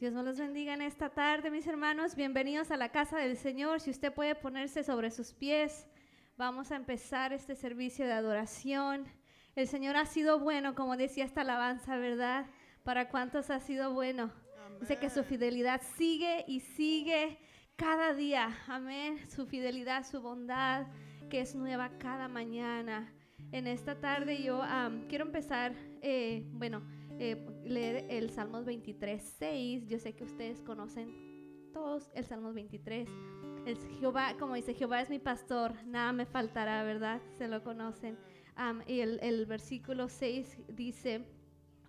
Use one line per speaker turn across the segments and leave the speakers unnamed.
Dios nos los bendiga en esta tarde, mis hermanos. Bienvenidos a la casa del Señor. Si usted puede ponerse sobre sus pies, vamos a empezar este servicio de adoración. El Señor ha sido bueno, como decía esta alabanza, ¿verdad? ¿Para cuántos ha sido bueno? Dice que su fidelidad sigue y sigue cada día. Amén. Su fidelidad, su bondad, que es nueva cada mañana. En esta tarde yo quiero empezar, eh, bueno, eh, leer el Salmos 23, 6. Yo sé que ustedes conocen todos el Salmos 23. El Jehová, como dice, Jehová es mi pastor, nada me faltará, ¿verdad? Se lo conocen. y el, el versículo 6 dice,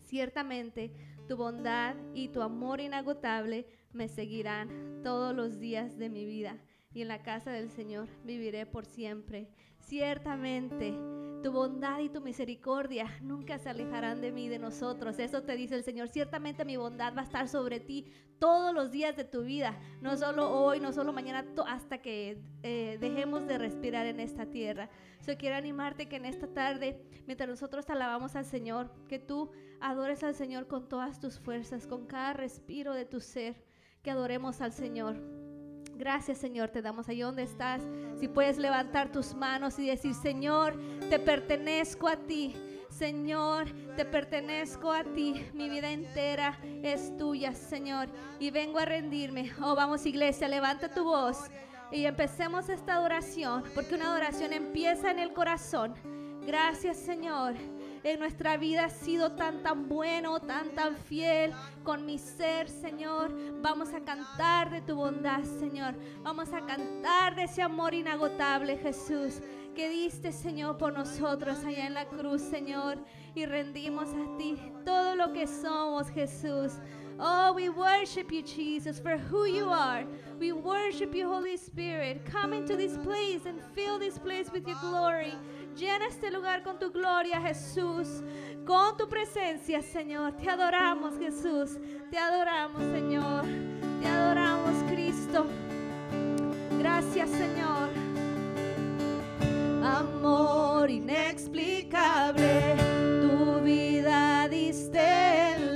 ciertamente tu bondad y tu amor inagotable me seguirán todos los días de mi vida y en la casa del Señor viviré por siempre. Ciertamente tu bondad y tu misericordia nunca se alejarán de mí, de nosotros. Eso te dice el Señor. Ciertamente mi bondad va a estar sobre ti todos los días de tu vida. No solo hoy, no solo mañana, hasta que eh, dejemos de respirar en esta tierra. Yo quiero animarte que en esta tarde, mientras nosotros te alabamos al Señor, que tú adores al Señor con todas tus fuerzas, con cada respiro de tu ser, que adoremos al Señor. Gracias Señor, te damos ahí donde estás. Si puedes levantar tus manos y decir, Señor, te pertenezco a ti. Señor, te pertenezco a ti. Mi vida entera es tuya, Señor. Y vengo a rendirme. Oh, vamos iglesia, levanta tu voz. Y empecemos esta adoración, porque una adoración empieza en el corazón. Gracias, Señor en nuestra vida ha sido tan, tan bueno, tan, tan fiel con mi ser, Señor. Vamos a cantar de tu bondad, Señor. Vamos a cantar de ese amor inagotable, Jesús, que diste, Señor, por nosotros allá en la cruz, Señor. Y rendimos a ti todo lo que somos, Jesús. Oh, we worship you, Jesus, for who you are. We worship you, Holy Spirit. Come into this place and fill this place with your glory. Llena este lugar con tu gloria, Jesús. Con tu presencia, Señor. Te adoramos, Jesús. Te adoramos, Señor. Te adoramos, Cristo. Gracias, Señor. Amor inexplicable, tu vida diste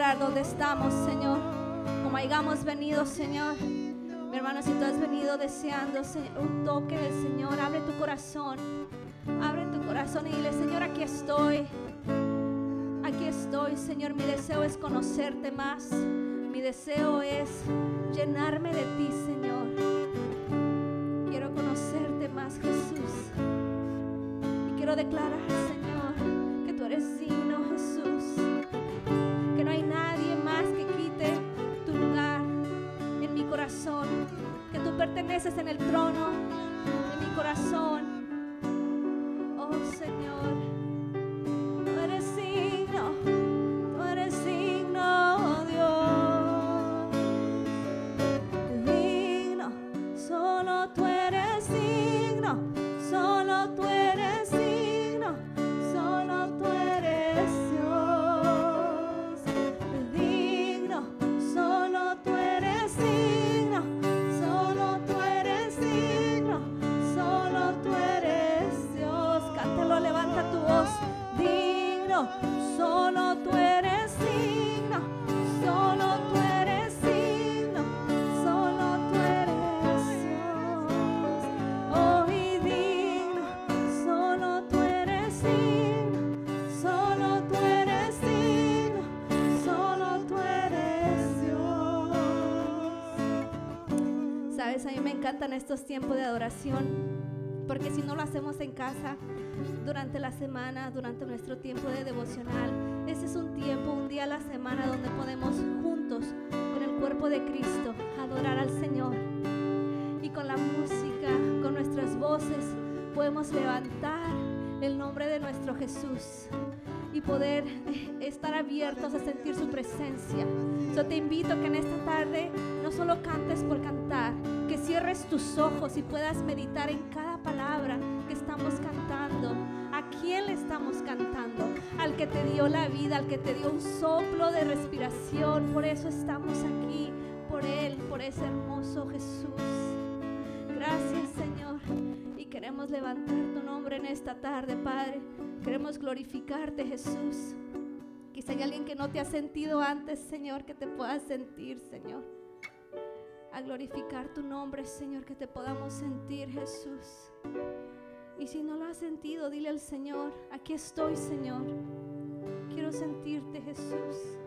encontrar donde estamos, Señor. Como hayamos venido, Señor. Mi hermano, si tú has venido deseando un toque del Señor, abre tu corazón. Abre tu corazón y dile, Señor, aquí estoy. Aquí estoy, Señor. Mi deseo es conocerte más. Mi deseo es llenarme de ti, Señor. Quiero conocerte más, Jesús. Y quiero declarar, encantan estos tiempos de adoración, porque si no lo hacemos en casa, durante la semana, durante nuestro tiempo de devocional, ese es un tiempo, un día a la semana donde podemos juntos, con el cuerpo de Cristo, adorar al Señor. Y con la música, con nuestras voces, podemos levantar el nombre de nuestro Jesús poder eh, estar abiertos a sentir su presencia. Yo te invito que en esta tarde no solo cantes por cantar, que cierres tus ojos y puedas meditar en cada palabra que estamos cantando. ¿A quién le estamos cantando? Al que te dio la vida, al que te dio un soplo de respiración. Por eso estamos aquí, por Él, por ese hermoso Jesús. Gracias Señor. Queremos levantar tu nombre en esta tarde, Padre. Queremos glorificarte, Jesús. Quizá hay alguien que no te ha sentido antes, Señor, que te pueda sentir, Señor. A glorificar tu nombre, Señor, que te podamos sentir, Jesús. Y si no lo has sentido, dile al Señor, aquí estoy, Señor. Quiero sentirte, Jesús.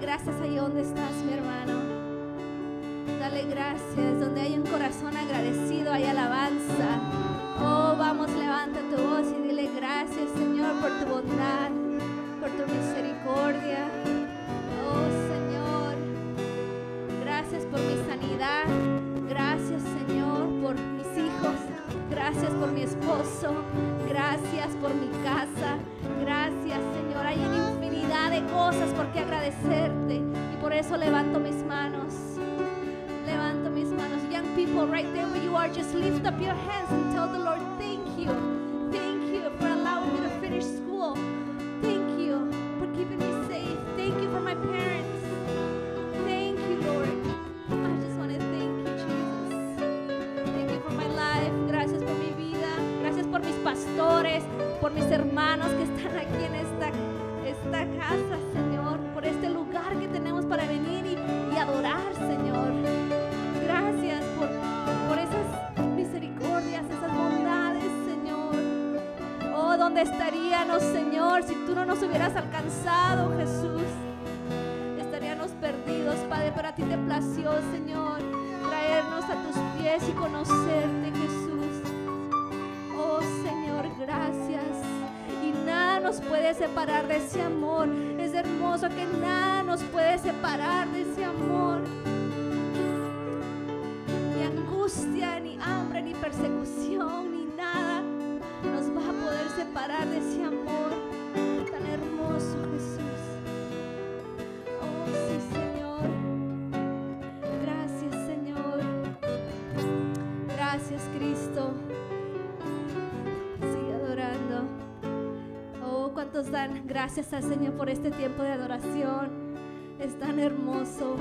Gracias por mis hermanos que están aquí en esta, esta casa, Señor. Por este lugar que tenemos para venir y, y adorar, Señor. Gracias por, por esas misericordias, esas bondades, Señor. Oh, ¿dónde estaríamos, Señor, si tú no nos hubieras alcanzado, Jesús? Estaríamos perdidos, Padre, pero a ti te plació, Señor, traernos a tus pies y conocerte, nos puede separar de ese amor. Es hermoso que nada nos puede separar de ese amor ni angustia, ni hambre, ni persecución, ni nada nos va a poder separar de ese amor Gracias al Señor por este tiempo de adoración. Es tan hermoso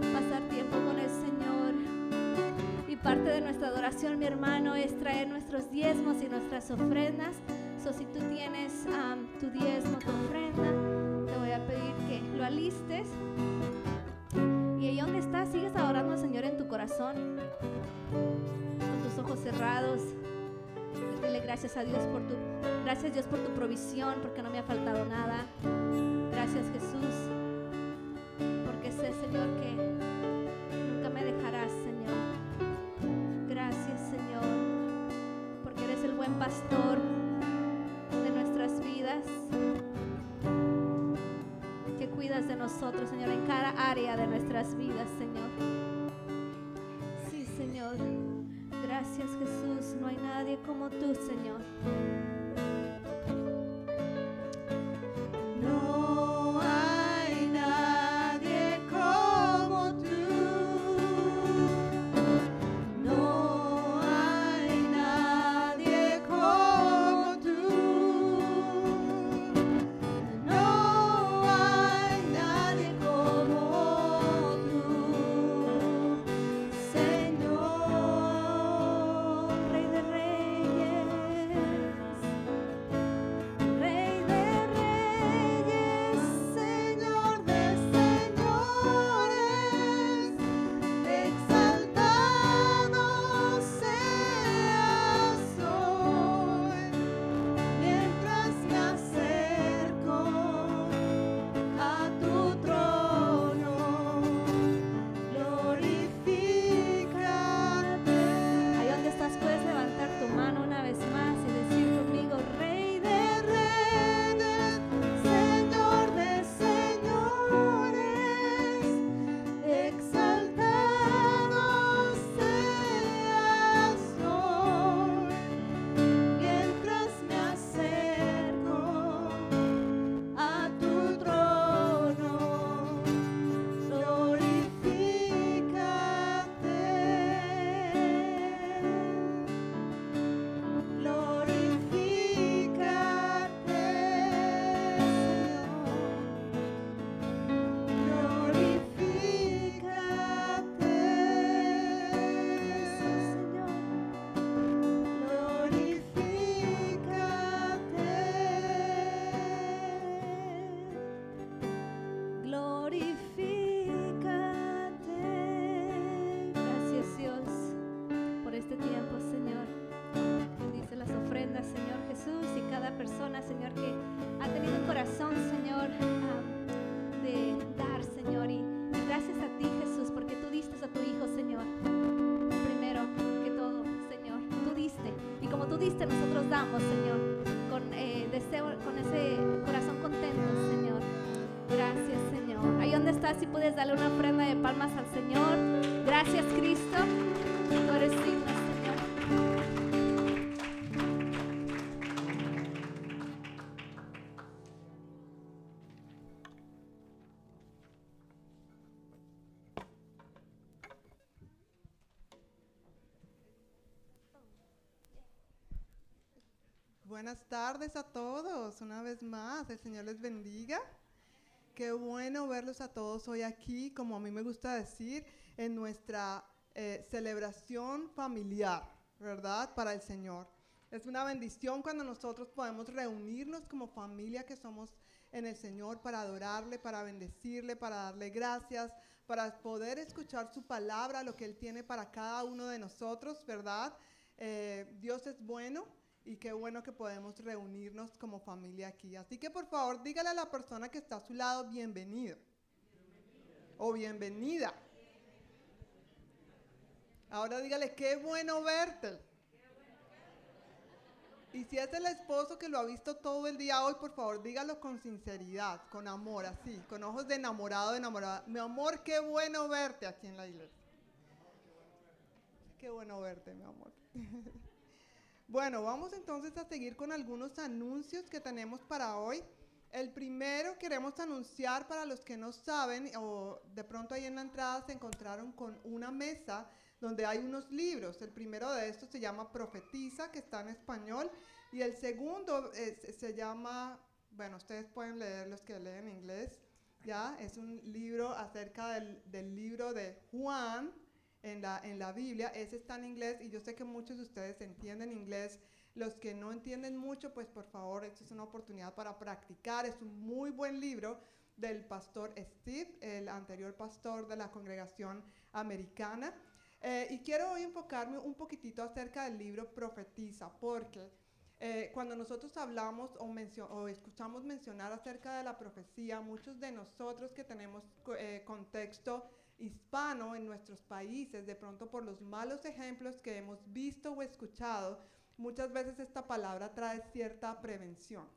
pasar tiempo con el Señor. Y parte de nuestra adoración, mi hermano, es traer nuestros diezmos y nuestras ofrendas. So, si tú tienes tu diezmo, tu ofrenda, te voy a pedir que lo alistes. Y ahí donde estás, sigues adorando al Señor en tu corazón, gracias a Dios por tu, gracias Dios por tu provisión, porque no me ha faltado nada. Gracias Jesús, porque sé Señor que nunca me dejarás, Señor. Gracias, Señor, porque eres el buen pastor de nuestras vidas, que cuidas de nosotros, Señor, en cada área de nuestras vidas, Señor. Sí, Señor. Gracias, Jesús. No hay nadie como tú, Señor. Señor, con eh, deseo, con ese corazón contento, Señor. Gracias, Señor. Ahí donde estás, si puedes darle una
Buenas tardes a todos, una vez más, el Señor les bendiga. Qué bueno verlos a todos hoy aquí, como a mí me gusta decir, en nuestra eh, celebración familiar, ¿verdad? Para el Señor. Es una bendición cuando nosotros podemos reunirnos como familia que somos en el Señor para adorarle, para bendecirle, para darle gracias, para poder escuchar su palabra, lo que Él tiene para cada uno de nosotros, ¿verdad? Eh, Dios es bueno y qué bueno que podemos reunirnos como familia aquí. Así que por favor dígale a la persona que está a su lado bienvenido o bienvenida. Ahora dígale qué bueno verte. Y si es el esposo que lo ha visto todo el día hoy, por favor dígalo con sinceridad, con amor, así, con ojos de enamorado, de enamorada. Mi amor, qué bueno verte aquí en la iglesia. Qué bueno verte, mi amor. Bueno, vamos entonces a seguir con algunos anuncios que tenemos para hoy. El primero queremos anunciar para los que no saben o de pronto ahí en la entrada se encontraron con una mesa donde hay unos libros. El primero de estos se llama Profetiza, que está en español, y el segundo eh, se- llama, bueno, ustedes pueden leer los que leen inglés, ¿ya? Es un libro acerca del libro de Juan, en la, en la Biblia, ese está en inglés y yo sé que muchos de ustedes entienden inglés. Los que no entienden mucho, pues por favor, esto es una oportunidad para practicar. Es un muy buen libro del pastor Steve, el anterior pastor de la congregación americana. Eh, y quiero hoy enfocarme un poquitito acerca del libro Profetiza, porque eh, cuando nosotros hablamos o, o escuchamos mencionar acerca de la profecía, muchos de nosotros que tenemos eh, contexto hispano en nuestros países, de pronto por los malos ejemplos que hemos visto o escuchado, muchas veces esta palabra trae cierta prevención.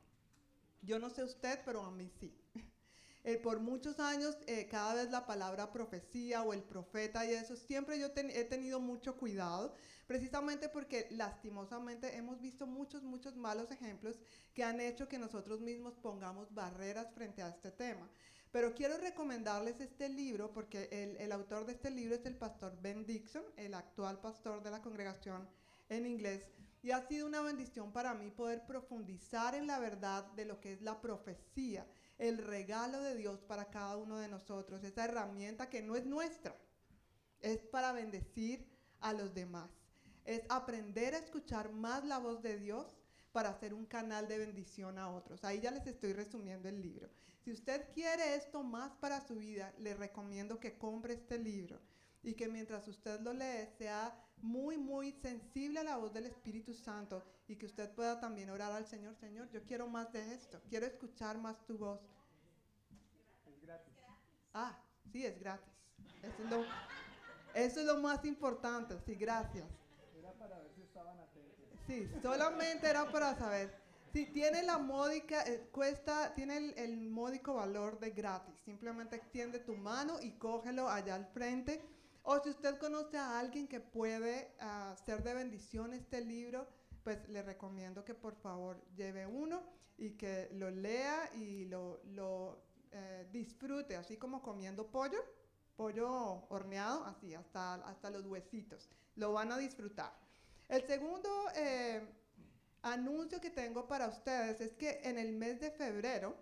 Yo no sé usted, pero a mí sí. Eh, por muchos años, eh, cada vez la palabra profecía o el profeta y eso, siempre yo he tenido mucho cuidado, precisamente porque lastimosamente hemos visto muchos, muchos malos ejemplos que han hecho que nosotros mismos pongamos barreras frente a este tema. Pero quiero recomendarles este libro porque el, autor de este libro es el pastor Ben Dixon, el actual pastor de la congregación en inglés. Y ha sido una bendición para mí poder profundizar en la verdad de lo que es la profecía, el regalo de Dios para cada uno de nosotros, esa herramienta que no es nuestra, es para bendecir a los demás. Es aprender a escuchar más la voz de Dios para hacer un canal de bendición a otros. Ahí ya les estoy resumiendo el libro. Si usted quiere esto más para su vida, le recomiendo que compre este libro y que mientras usted lo lee sea muy, muy sensible a la voz del Espíritu Santo y que usted pueda también orar al Señor, Señor, yo quiero más de esto, quiero escuchar más tu voz. Ah, sí, es gratis. Eso es lo, eso es lo más importante, sí, gracias. Sí, solamente era para saber. Tiene la módica, eh, cuesta, tiene el, el módico valor de gratis. Simplemente extiende tu mano y cógelo allá al frente. O si usted conoce a alguien que puede ah, ser de bendición este libro, pues le recomiendo que por favor lleve uno y que lo lea y lo, lo, eh, disfrute, así como comiendo pollo, pollo horneado, así, hasta, hasta los huesitos. Lo van a disfrutar. El segundo eh, anuncio que tengo para ustedes es que en el mes de febrero,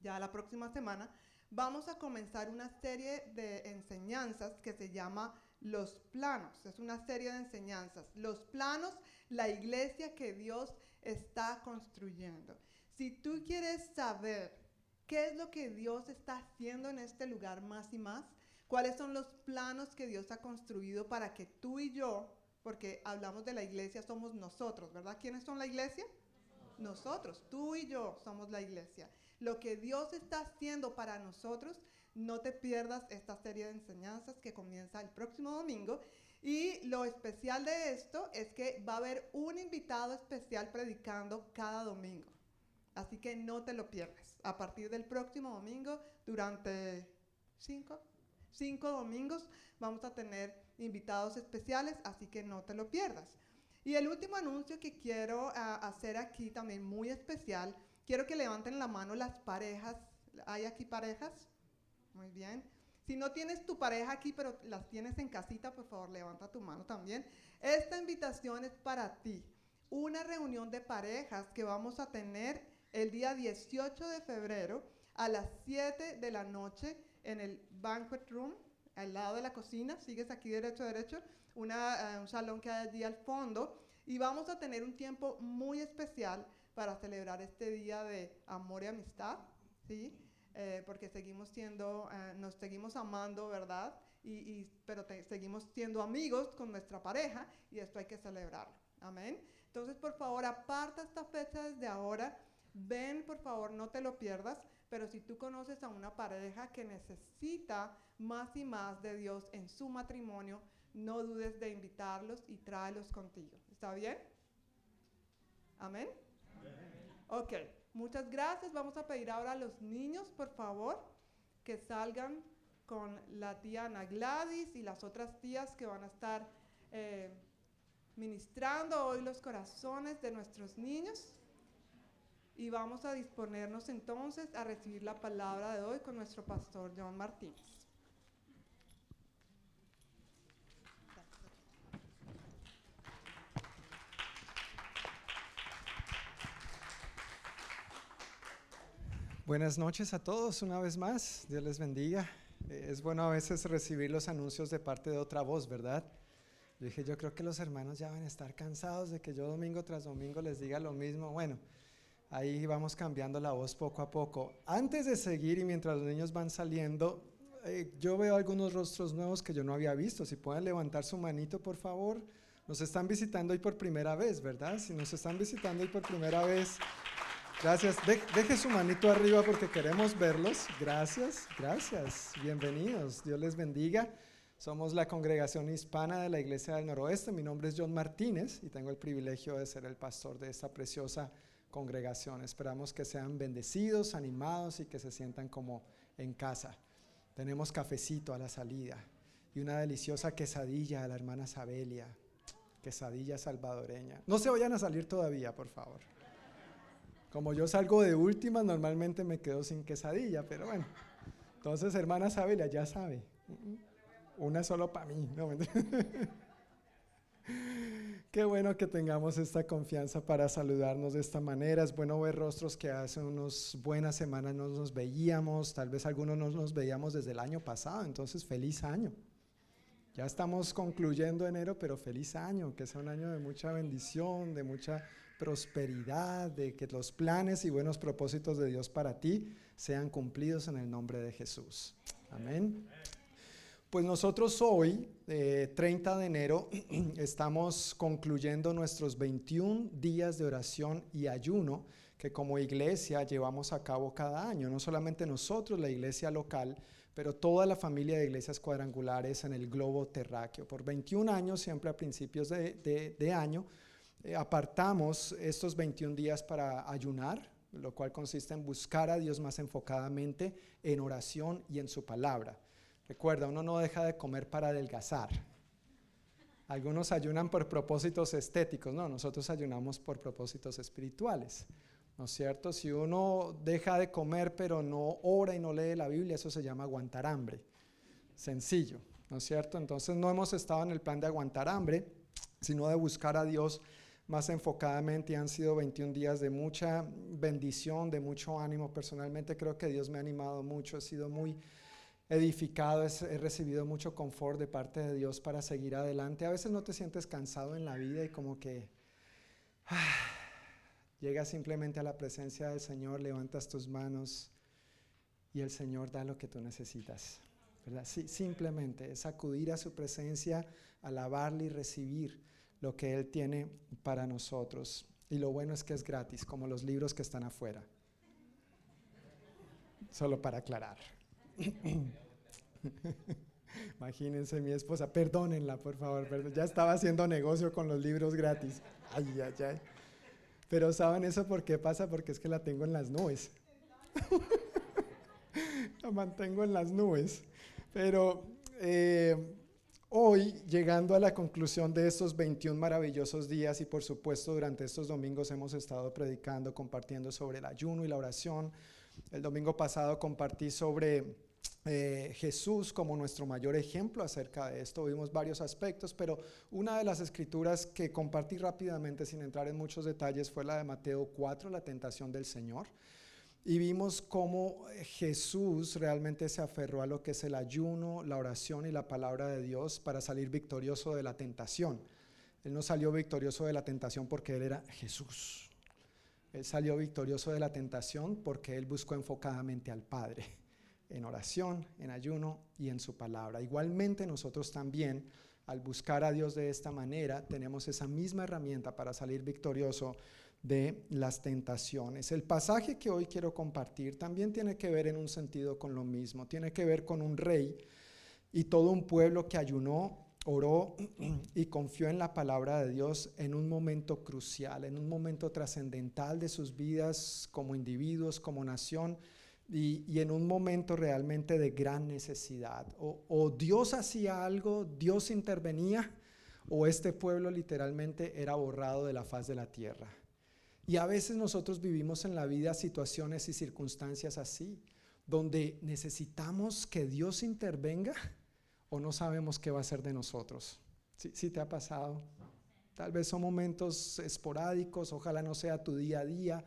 ya la próxima semana, vamos a comenzar una serie de enseñanzas que se llama Los Planos. Es una serie de enseñanzas. Los Planos, la iglesia que Dios está construyendo. Si tú quieres saber qué es lo que Dios está haciendo en este lugar más y más, cuáles son los planos que Dios ha construido para que tú y yo, porque hablamos de la iglesia, somos nosotros, ¿verdad? ¿Quiénes son la iglesia? Nosotros, tú y yo somos la iglesia. Lo que Dios está haciendo para nosotros, no te pierdas esta serie de enseñanzas que comienza el próximo domingo. Y lo especial de esto es que va a haber un invitado especial predicando cada domingo. Así que no te lo pierdas. A partir del próximo domingo, durante cinco, cinco domingos, vamos a tener invitados especiales, así que no te lo pierdas. Y el último anuncio que quiero ah, hacer aquí también muy especial, quiero que levanten la mano las parejas. ¿Hay aquí parejas? Muy bien. Si no tienes tu pareja aquí, pero las tienes en casita, por favor, levanta tu mano también. Esta invitación es para ti. Una reunión de parejas que vamos a tener el día 18 de febrero a las 7 de la noche en el banquet room, al lado de la cocina. Sigues aquí derecho, derecho. Una, eh, un salón que hay allí al fondo. Y vamos a tener un tiempo muy especial para celebrar este día de amor y amistad. ¿sí? Eh, porque seguimos siendo, eh, nos seguimos amando, ¿verdad? Y, pero seguimos siendo amigos con nuestra pareja y esto hay que celebrarlo. Amén. Entonces, por favor, aparta esta fecha desde ahora. Ven, por favor, no te lo pierdas. Pero si tú conoces a una pareja que necesita más y más de Dios en su matrimonio, no dudes de invitarlos y tráelos contigo. ¿Está bien? Amén. Amén. Ok. Muchas gracias. Vamos a pedir ahora a los niños, por favor, que salgan con la tía Ana Gladys y las otras tías que van a estar eh, ministrando hoy los corazones de nuestros niños. Y vamos a disponernos entonces a recibir la palabra de hoy con nuestro pastor John Martínez.
Buenas noches a todos una vez más. Dios les bendiga. Eh, es bueno a veces recibir los anuncios de parte de otra voz, ¿verdad? Yo dije, yo creo que los hermanos ya van a estar cansados de que yo domingo tras domingo les diga lo mismo. Bueno, ahí vamos cambiando la voz poco a poco. Antes de seguir y mientras los niños van saliendo, eh, yo veo algunos rostros nuevos que yo no había visto. Si pueden levantar su manito, por favor. Nos están visitando hoy por primera vez, ¿verdad? Si nos están visitando hoy por primera vez, Gracias. deje su manito arriba porque queremos verlos. Gracias, gracias. Bienvenidos. Dios les bendiga. Somos la congregación hispana de la Iglesia del Noroeste. Mi nombre es John Martínez y tengo el privilegio de ser el pastor de esta preciosa congregación. Esperamos que sean bendecidos, animados y que se sientan como en casa. Tenemos cafecito a la salida y una deliciosa quesadilla a la hermana Sabelia. Quesadilla salvadoreña. No se vayan a salir todavía, por favor. Como yo salgo de última, normalmente me quedo sin quesadilla, pero bueno. Entonces, hermana Sabela, ya sabe. Una solo para mí. Qué bueno que tengamos esta confianza para saludarnos de esta manera. Es bueno ver rostros que hace unas buenas semanas no nos veíamos, tal vez algunos no nos veíamos desde el año pasado, entonces feliz año. Ya estamos concluyendo enero, pero feliz año, que sea un año de mucha bendición, de mucha prosperidad, de que los planes y buenos propósitos de Dios para ti sean cumplidos en el nombre de Jesús. Amén. Pues nosotros hoy, 30 eh, de enero, estamos concluyendo nuestros 21 días de oración y ayuno que como iglesia llevamos a cabo cada año. No solamente nosotros, la iglesia local, pero toda la familia de iglesias cuadrangulares en el globo terráqueo. Por 21 años, siempre a principios de año, eh, apartamos estos 21 días para ayunar, lo cual consiste en buscar a Dios más enfocadamente en oración y en su palabra. Recuerda, uno no deja de comer para adelgazar. Algunos ayunan por propósitos estéticos, no, nosotros ayunamos por propósitos espirituales. ¿No es cierto? Si uno deja de comer pero no ora y no lee la Biblia, eso se llama aguantar hambre. Sencillo, ¿no es cierto? Entonces no hemos estado en el plan de aguantar hambre, sino de buscar a Dios más enfocadamente han sido 21 días de mucha bendición, de mucho ánimo. Personalmente creo que Dios me ha animado mucho, he sido muy edificado, he recibido mucho confort de parte de Dios para seguir adelante. A veces no te sientes cansado en la vida y como que ah, llegas simplemente a la presencia del Señor, levantas tus manos y el Señor da lo que tú necesitas. Sí, simplemente es acudir a su presencia, alabarle y recibir lo que Él tiene para nosotros. Y lo bueno es que es gratis, como los libros que están afuera. Solo para aclarar. Imagínense mi esposa, perdónenla por favor, ya estaba haciendo negocio con los libros gratis. Ay, ay, ay. Pero ¿saben eso por qué pasa? Porque es que la tengo en las nubes. la mantengo en las nubes. Pero eh, hoy, llegando a la conclusión de estos 21 maravillosos días y por supuesto durante estos domingos hemos estado predicando, compartiendo sobre el ayuno y la oración. El domingo pasado compartí sobre eh, Jesús como nuestro mayor ejemplo acerca de esto. Vimos varios aspectos, pero una de las escrituras que compartí rápidamente sin entrar en muchos detalles fue la de Mateo 4, la tentación del Señor. Y vimos cómo Jesús realmente se aferró a lo que es el ayuno, la oración y la palabra de Dios para salir victorioso de la tentación. Él no salió victorioso de la tentación porque Él era Jesús. Él salió victorioso de la tentación porque Él buscó enfocadamente al Padre en oración, en ayuno y en su palabra. Igualmente nosotros también, al buscar a Dios de esta manera, tenemos esa misma herramienta para salir victorioso de las tentaciones. El pasaje que hoy quiero compartir también tiene que ver en un sentido con lo mismo, tiene que ver con un rey y todo un pueblo que ayunó, oró y confió en la palabra de Dios en un momento crucial, en un momento trascendental de sus vidas como individuos, como nación y, en un momento realmente de gran necesidad. O, Dios hacía algo, Dios intervenía, o este pueblo literalmente era borrado de la faz de la tierra. Y a veces nosotros vivimos en la vida situaciones y circunstancias así, donde necesitamos que Dios intervenga o no sabemos qué va a hacer de nosotros. ¿Sí, sí te ha pasado? Tal vez son momentos esporádicos, ojalá no sea tu día a día,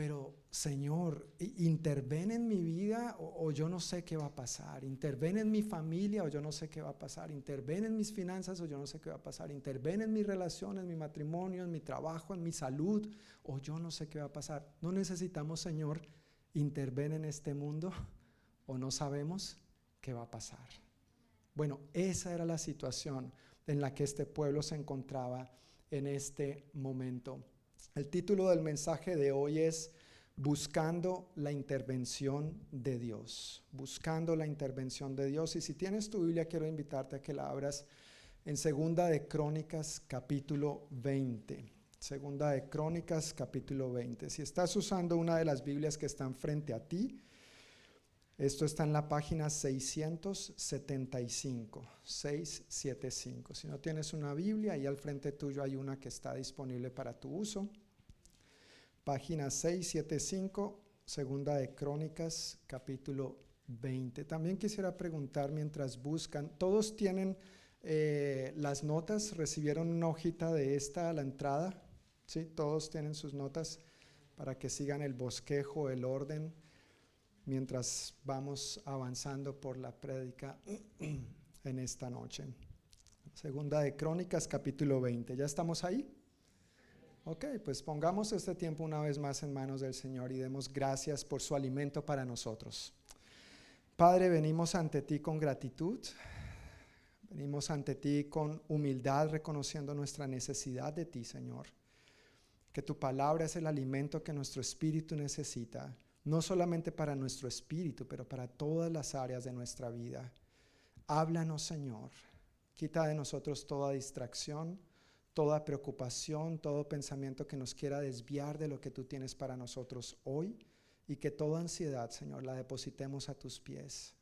pero Señor, interven en mi vida o, yo no sé qué va a pasar, interven en mi familia o yo no sé qué va a pasar, interven en mis finanzas o yo no sé qué va a pasar, interven en mi relación, en mi matrimonio, en mi trabajo, en mi salud o yo no sé qué va a pasar. No necesitamos, Señor, interven en este mundo o no sabemos qué va a pasar. Bueno, esa era la situación en la que este pueblo se encontraba en este momento. El título del mensaje de hoy es Buscando la intervención de Dios. Buscando la intervención de Dios. Y si tienes tu Biblia, quiero invitarte a que la abras en Segunda de Crónicas, capítulo 20. Segunda de Crónicas, capítulo 20. Si estás usando una de las Biblias que están frente a ti, esto está en la página 675, 675. Si no tienes una Biblia, ahí al frente tuyo hay una que está disponible para tu uso. Página 675, segunda de Crónicas, capítulo 20. También quisiera preguntar mientras buscan, ¿todos tienen eh, las notas? ¿Recibieron una hojita de esta a la entrada? ¿Sí? Todos tienen sus notas para que sigan el bosquejo, el orden mientras vamos avanzando por la prédica en esta noche. Segunda de Crónicas, capítulo 20. ¿Ya estamos ahí? Ok, pues pongamos este tiempo una vez más en manos del Señor y demos gracias por su alimento para nosotros. Padre, venimos ante ti con gratitud, venimos ante ti con humildad, reconociendo nuestra necesidad de ti, Señor. Que tu palabra es el alimento que nuestro espíritu necesita no solamente para nuestro espíritu, pero para todas las áreas de nuestra vida. Háblanos, Señor. Quita de nosotros toda distracción, toda preocupación, todo pensamiento que nos quiera desviar de lo que tú tienes para nosotros hoy y que toda ansiedad, Señor, la depositemos a tus pies.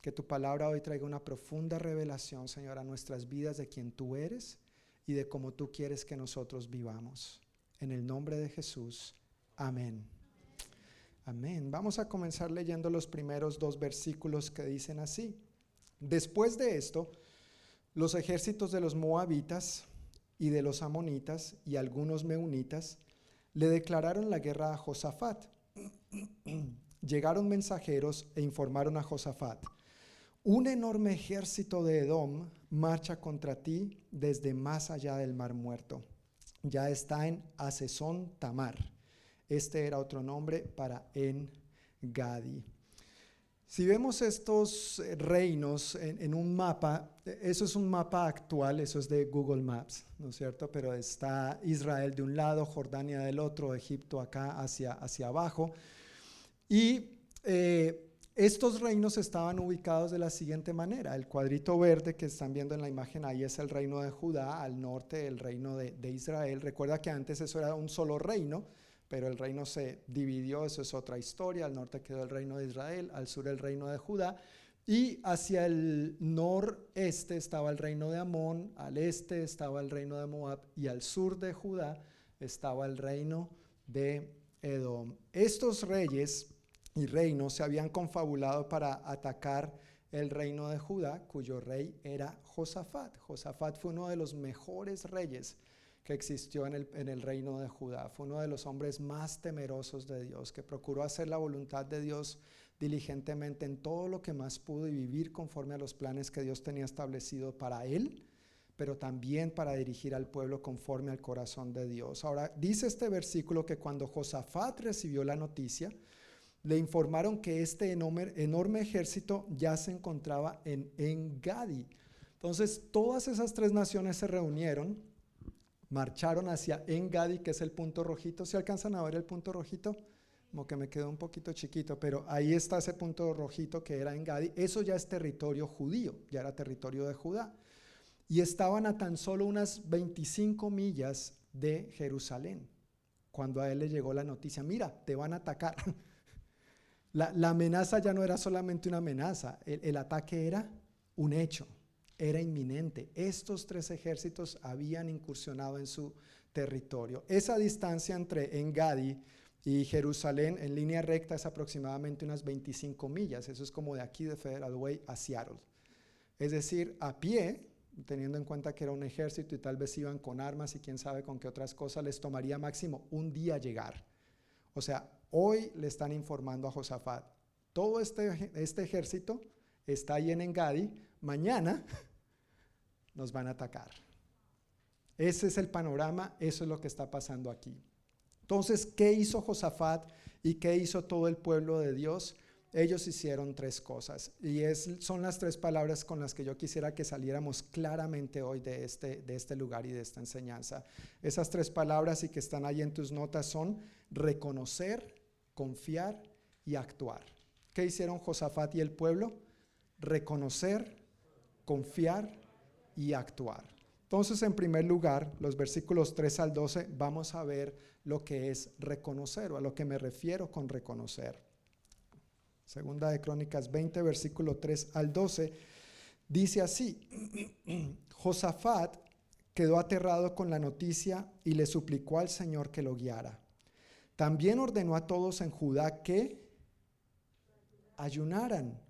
Que tu palabra hoy traiga una profunda revelación, Señor, a nuestras vidas de quien tú eres y de cómo tú quieres que nosotros vivamos. En el nombre de Jesús. Amén. Amén. Vamos a comenzar leyendo los primeros dos versículos que dicen así. Después de esto, los ejércitos de los moabitas y de los amonitas y algunos meunitas le declararon la guerra a Josafat. Llegaron mensajeros e informaron a Josafat, un enorme ejército de Edom marcha contra ti desde más allá del mar muerto. Ya está en Asesón Tamar este era otro nombre para En-Gadi. Si vemos estos reinos en, un mapa, eso es un mapa actual, eso es de Google Maps, ¿no es cierto? Pero está Israel de un lado, Jordania del otro, Egipto acá hacia, hacia abajo. Y eh, estos reinos estaban ubicados de la siguiente manera. El cuadrito verde que están viendo en la imagen ahí es el reino de Judá, al norte el reino de, de, Israel. Recuerda que antes eso era un solo reino, pero el reino se dividió, eso es otra historia. Al norte quedó el reino de Israel, al sur el reino de Judá. Y hacia el noreste estaba el reino de Amón, al este estaba el reino de Moab y al sur de Judá estaba el reino de Edom. Estos reyes y reinos se habían confabulado para atacar el reino de Judá, cuyo rey era Josafat. Josafat fue uno de los mejores reyes que existió en el, en el, reino de Judá. Fue uno de los hombres más temerosos de Dios, que procuró hacer la voluntad de Dios diligentemente en todo lo que más pudo y vivir conforme a los planes que Dios tenía establecido para él, pero también para dirigir al pueblo conforme al corazón de Dios. Ahora, dice este versículo que cuando Josafat recibió la noticia, le informaron que este enorme, enorme ejército ya se encontraba en Engadi. Entonces, todas esas tres naciones se reunieron, marcharon hacia Engadi, que es el punto rojito. ¿Se alcanzan a ver el punto rojito? Como que me quedó un poquito chiquito, pero ahí está ese punto rojito que era Engadi. Eso ya es territorio judío, ya era territorio de Judá. Y estaban a tan solo unas 25 millas de Jerusalén, cuando a él le llegó la noticia, mira, te van a atacar. La, amenaza ya no era solamente una amenaza, el, ataque era un hecho, era inminente. Estos tres ejércitos habían incursionado en su territorio. Esa distancia entre Engadi y Jerusalén en línea recta es aproximadamente unas 25 millas. Eso es como de aquí de Federal Way a Seattle. Es decir, a pie, teniendo en cuenta que era un ejército y tal vez iban con armas y quién sabe con qué otras cosas, les tomaría máximo un día llegar. O sea, Hoy le están informando a Josafat, todo este, este ejército está ahí en Engadi, mañana nos van a atacar. Ese es el panorama, eso es lo que está pasando aquí. Entonces, ¿qué hizo Josafat y qué hizo todo el pueblo de Dios? Ellos hicieron tres cosas y es, son las tres palabras con las que yo quisiera que saliéramos claramente hoy de este, de este lugar y de esta enseñanza. Esas tres palabras y que están ahí en tus notas son reconocer, confiar y actuar. ¿Qué hicieron Josafat y el pueblo? Reconocer, confiar y actuar. Entonces, en primer lugar, los versículos 3 al 12, vamos a ver lo que es reconocer o a lo que me refiero con reconocer. Segunda de Crónicas 20, versículo 3 al 12, dice así, Josafat quedó aterrado con la noticia y le suplicó al Señor que lo guiara. También ordenó a todos en Judá que ayunaran.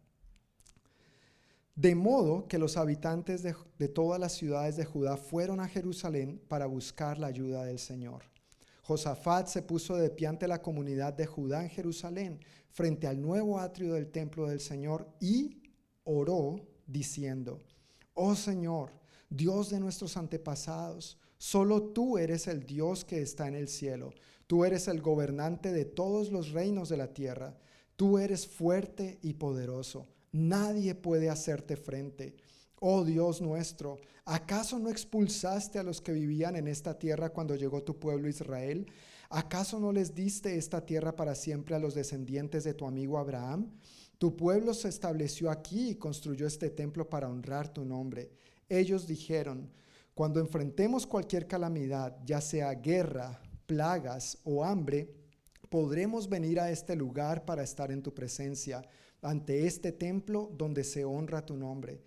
De modo que los habitantes de, todas las ciudades de Judá fueron a Jerusalén para buscar la ayuda del Señor. Josafat se puso de pie ante la comunidad de Judá en Jerusalén, frente al nuevo atrio del templo del Señor, y oró diciendo, Oh Señor, Dios de nuestros antepasados, solo tú eres el Dios que está en el cielo. Tú eres el gobernante de todos los reinos de la tierra. Tú eres fuerte y poderoso. Nadie puede hacerte frente. Oh Dios nuestro, ¿acaso no expulsaste a los que vivían en esta tierra cuando llegó tu pueblo Israel? ¿Acaso no les diste esta tierra para siempre a los descendientes de tu amigo Abraham? Tu pueblo se estableció aquí y construyó este templo para honrar tu nombre. Ellos dijeron, cuando enfrentemos cualquier calamidad, ya sea guerra, plagas o hambre, podremos venir a este lugar para estar en tu presencia, ante este templo donde se honra tu nombre.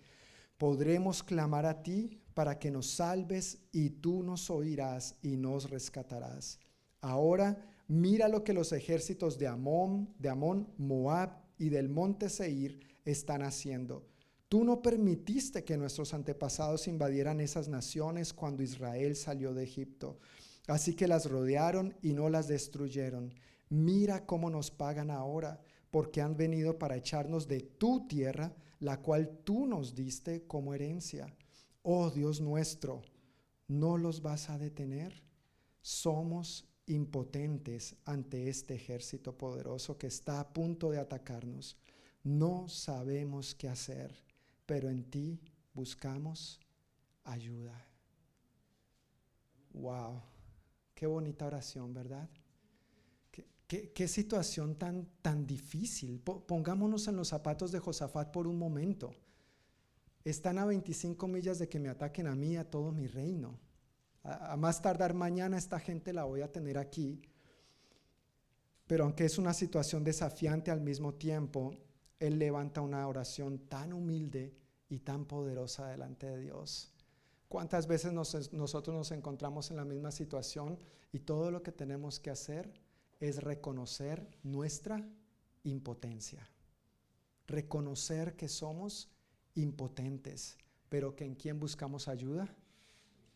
Podremos clamar a ti para que nos salves y tú nos oirás y nos rescatarás. Ahora mira lo que los ejércitos de Amón, de Amón, Moab y del monte Seir están haciendo. Tú no permitiste que nuestros antepasados invadieran esas naciones cuando Israel salió de Egipto. Así que las rodearon y no las destruyeron. Mira cómo nos pagan ahora, porque han venido para echarnos de tu tierra, la cual tú nos diste como herencia. Oh Dios nuestro, ¿no los vas a detener? Somos impotentes ante este ejército poderoso que está a punto de atacarnos. No sabemos qué hacer, pero en ti buscamos ayuda. Wow. Qué bonita oración, ¿verdad? Qué, situación tan, tan difícil. pongámonos en los zapatos de Josafat por un momento. Están a 25 millas de que me ataquen a mí, a todo mi reino. A más tardar mañana esta gente la voy a tener aquí. Pero aunque es una situación desafiante al mismo tiempo, él levanta una oración tan humilde y tan poderosa delante de Dios. ¿Cuántas veces nosotros nos encontramos en la misma situación y todo lo que tenemos que hacer es reconocer nuestra impotencia? Reconocer que somos impotentes, pero que en quién buscamos ayuda?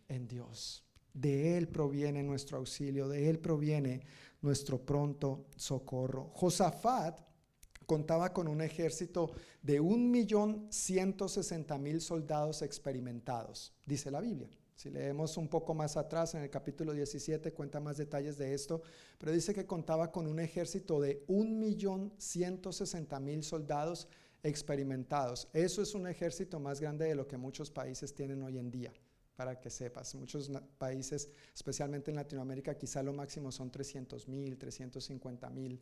En Dios. De Él proviene nuestro auxilio, de Él proviene nuestro pronto socorro. Josafat contaba con un ejército de 1.160.000 soldados experimentados, dice la Biblia. Si leemos un poco más atrás, en el capítulo 17 cuenta más detalles de esto, pero dice que contaba con un ejército de 1.160.000 soldados experimentados. Eso es un ejército más grande de lo que muchos países tienen hoy en día, para que sepas. Muchos países, especialmente en Latinoamérica, quizá lo máximo son 300.000, 350.000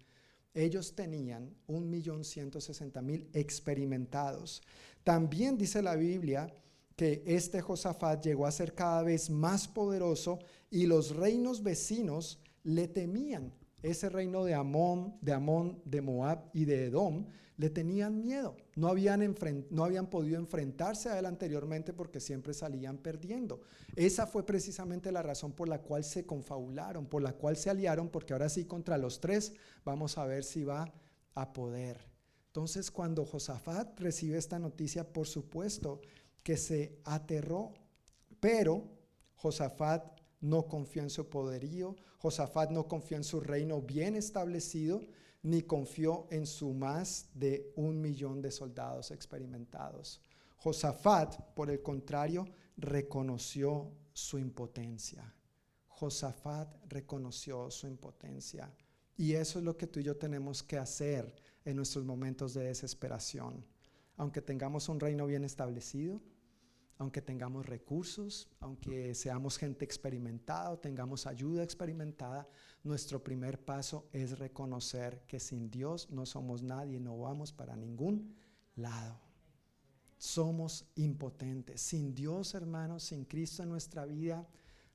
ellos tenían 1.160.000 experimentados. También dice la Biblia que este Josafat llegó a ser cada vez más poderoso y los reinos vecinos le temían. Ese reino de Amón, de Amón, de Moab y de Edom le tenían miedo. No habían, no habían podido enfrentarse a él anteriormente porque siempre salían perdiendo. Esa fue precisamente la razón por la cual se confabularon, por la cual se aliaron, porque ahora sí contra los tres vamos a ver si va a poder. Entonces cuando Josafat recibe esta noticia, por supuesto que se aterró, pero Josafat no confió en su poderío, Josafat no confió en su reino bien establecido, ni confió en su más de un millón de soldados experimentados. Josafat, por el contrario, reconoció su impotencia. Josafat reconoció su impotencia. Y eso es lo que tú y yo tenemos que hacer en nuestros momentos de desesperación. Aunque tengamos un reino bien establecido, aunque tengamos recursos, aunque seamos gente experimentada tengamos ayuda experimentada, nuestro primer paso es reconocer que sin Dios no somos nadie, no vamos para ningún lado. Somos impotentes. Sin Dios, hermanos, sin Cristo en nuestra vida,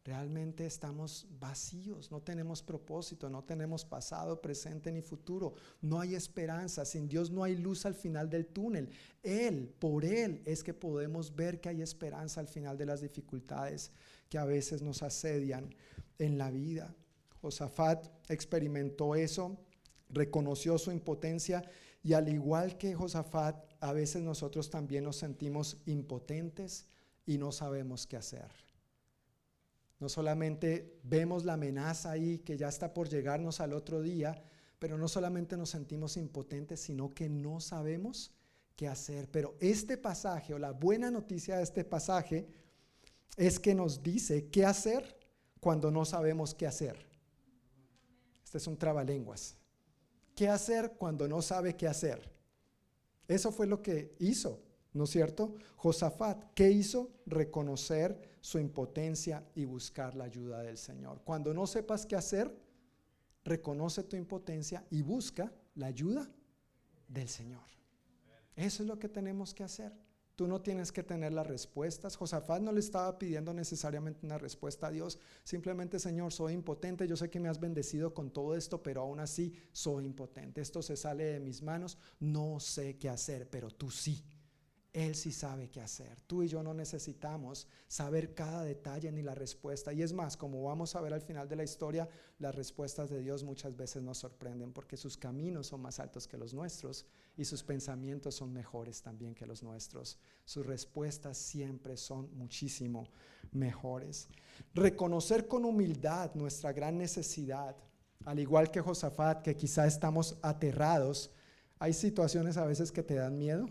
realmente estamos vacíos, no tenemos propósito, no tenemos pasado, presente ni futuro, no hay esperanza, sin Dios no hay luz al final del túnel. Él, por Él es que podemos ver que hay esperanza al final de las dificultades que a veces nos asedian en la vida. Josafat experimentó eso, reconoció su impotencia y al igual que Josafat, a veces nosotros también nos sentimos impotentes y no sabemos qué hacer. No solamente vemos la amenaza ahí que ya está por llegarnos al otro día, pero no solamente nos sentimos impotentes, sino que no sabemos qué hacer. Pero este pasaje o la buena noticia de este pasaje es que nos dice qué hacer cuando no sabemos qué hacer. Este es un trabalenguas. ¿Qué hacer cuando no sabe qué hacer? Eso fue lo que hizo, ¿no es cierto? Josafat, ¿qué hizo? Reconocer su impotencia y buscar la ayuda del Señor. Cuando no sepas qué hacer, reconoce tu impotencia y busca la ayuda del Señor. Eso es lo que tenemos que hacer. Tú no tienes que tener las respuestas. Josafat no le estaba pidiendo necesariamente una respuesta a Dios. Simplemente, Señor, soy impotente. Yo sé que me has bendecido con todo esto, pero aún así soy impotente. Esto se sale de mis manos. No sé qué hacer, pero tú sí. Él sí sabe qué hacer. Tú y yo no necesitamos saber cada detalle ni la respuesta. Y es más, como vamos a ver al final de la historia, las respuestas de Dios muchas veces nos sorprenden porque sus caminos son más altos que los nuestros y sus pensamientos son mejores también que los nuestros. Sus respuestas siempre son muchísimo mejores. Reconocer con humildad nuestra gran necesidad, al igual que Josafat, que quizá estamos aterrados. Hay situaciones a veces que te dan miedo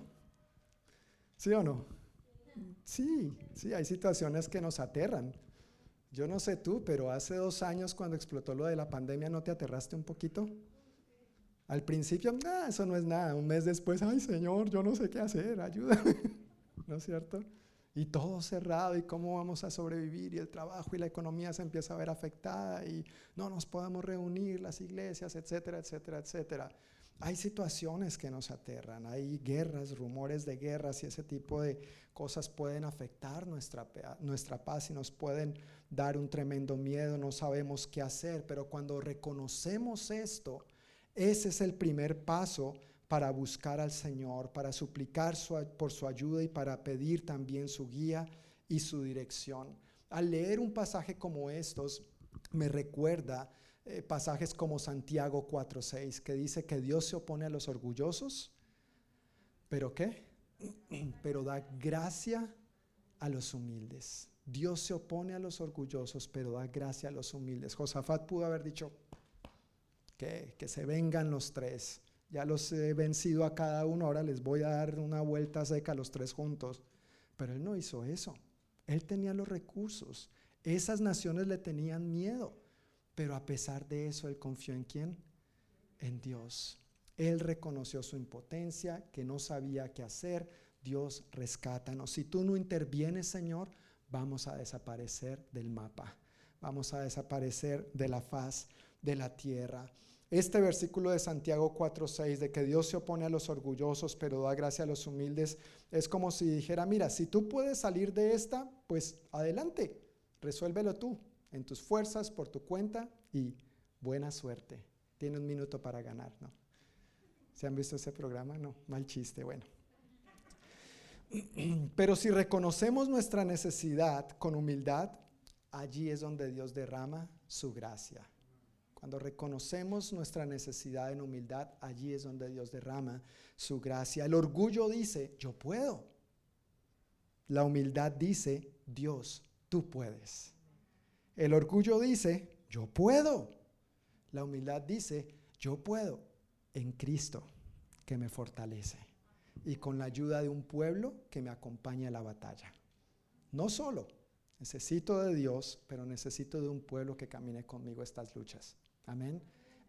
¿Sí o no? Sí, sí, hay situaciones que nos aterran. Yo no sé tú, pero hace dos años cuando explotó lo de la pandemia, ¿no te aterraste un poquito? Al principio, ah, eso no es nada. Un mes después, ay Señor, yo no sé qué hacer, ayúdame. ¿No es cierto? y todo cerrado y cómo vamos a sobrevivir y el trabajo y la economía se empieza a ver afectada y no nos podemos reunir las iglesias, etcétera, etcétera, etcétera. Hay situaciones que nos aterran, hay guerras, rumores de guerras y ese tipo de cosas pueden afectar nuestra, nuestra paz y nos pueden dar un tremendo miedo, no sabemos qué hacer, pero cuando reconocemos esto, ese es el primer paso para buscar al Señor, para suplicar por su ayuda y para pedir también su guía y su dirección. Al leer un pasaje como estos, me recuerda eh, pasajes como Santiago 4:6, que dice que Dios se opone a los orgullosos, pero ¿qué? pero da gracia a los humildes. Dios se opone a los orgullosos, pero da gracia a los humildes. Josafat pudo haber dicho que, que se vengan los tres ya los he vencido a cada uno, ahora les voy a dar una vuelta seca a los tres juntos. Pero él no hizo eso. Él tenía los recursos. Esas naciones le tenían miedo. Pero a pesar de eso, él confió en quién? En Dios. Él reconoció su impotencia, que no sabía qué hacer. Dios, rescátanos. Si tú no intervienes, Señor, vamos a desaparecer del mapa. Vamos a desaparecer de la faz de la tierra. Este versículo de Santiago 4:6 de que Dios se opone a los orgullosos pero da gracia a los humildes es como si dijera, mira, si tú puedes salir de esta, pues adelante, resuélvelo tú, en tus fuerzas, por tu cuenta y buena suerte. Tiene un minuto para ganar, ¿no? ¿Se han visto ese programa? No, mal chiste, bueno. Pero si reconocemos nuestra necesidad con humildad, allí es donde Dios derrama su gracia. Cuando reconocemos nuestra necesidad en humildad, allí es donde Dios derrama su gracia. El orgullo dice, yo puedo. La humildad dice, Dios, tú puedes. El orgullo dice, yo puedo. La humildad dice, yo puedo en Cristo que me fortalece y con la ayuda de un pueblo que me acompaña a la batalla. No solo, necesito de Dios, pero necesito de un pueblo que camine conmigo estas luchas. Amén.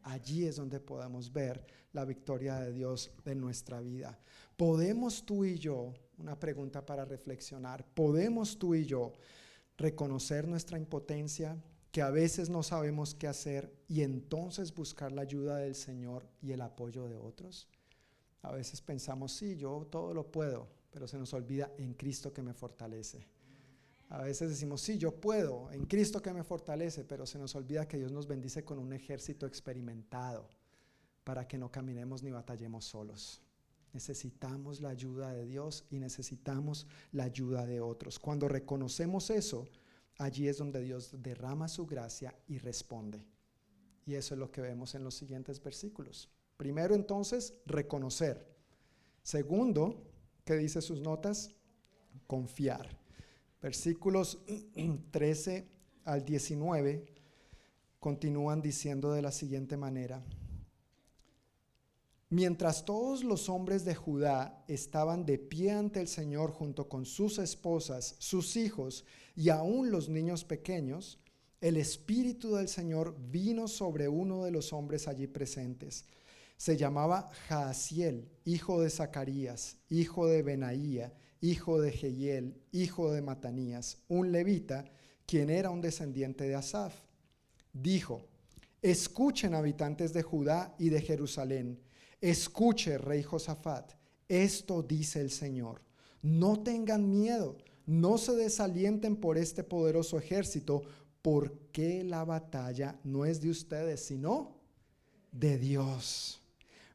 Allí es donde podemos ver la victoria de Dios en nuestra vida. ¿Podemos tú y yo, una pregunta para reflexionar, podemos tú y yo reconocer nuestra impotencia, que a veces no sabemos qué hacer y entonces buscar la ayuda del Señor y el apoyo de otros? A veces pensamos, sí, yo todo lo puedo, pero se nos olvida en Cristo que me fortalece. A veces decimos, sí, yo puedo, en Cristo que me fortalece, pero se nos olvida que Dios nos bendice con un ejército experimentado para que no caminemos ni batallemos solos. Necesitamos la ayuda de Dios y necesitamos la ayuda de otros. Cuando reconocemos eso, allí es donde Dios derrama su gracia y responde. Y eso es lo que vemos en los siguientes versículos. Primero entonces, reconocer. Segundo, ¿qué dice sus notas? Confiar versículos 13 al 19 continúan diciendo de la siguiente manera. Mientras todos los hombres de Judá estaban de pie ante el Señor junto con sus esposas, sus hijos y aún los niños pequeños, el Espíritu del Señor vino sobre uno de los hombres allí presentes. Se llamaba Jaasiel, hijo de Zacarías, hijo de Benaía, hijo de Jehiel, hijo de Matanías, un levita, quien era un descendiente de Asaf. Dijo, escuchen habitantes de Judá y de Jerusalén, escuche rey Josafat, esto dice el Señor, no tengan miedo, no se desalienten por este poderoso ejército, porque la batalla no es de ustedes, sino de Dios.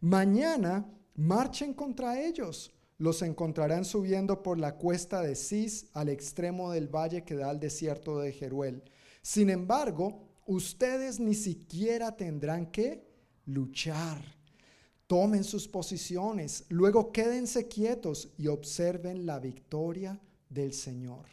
Mañana marchen contra ellos los encontrarán subiendo por la cuesta de Cis al extremo del valle que da al desierto de Jeruel. Sin embargo, ustedes ni siquiera tendrán que luchar. Tomen sus posiciones, luego quédense quietos y observen la victoria del Señor.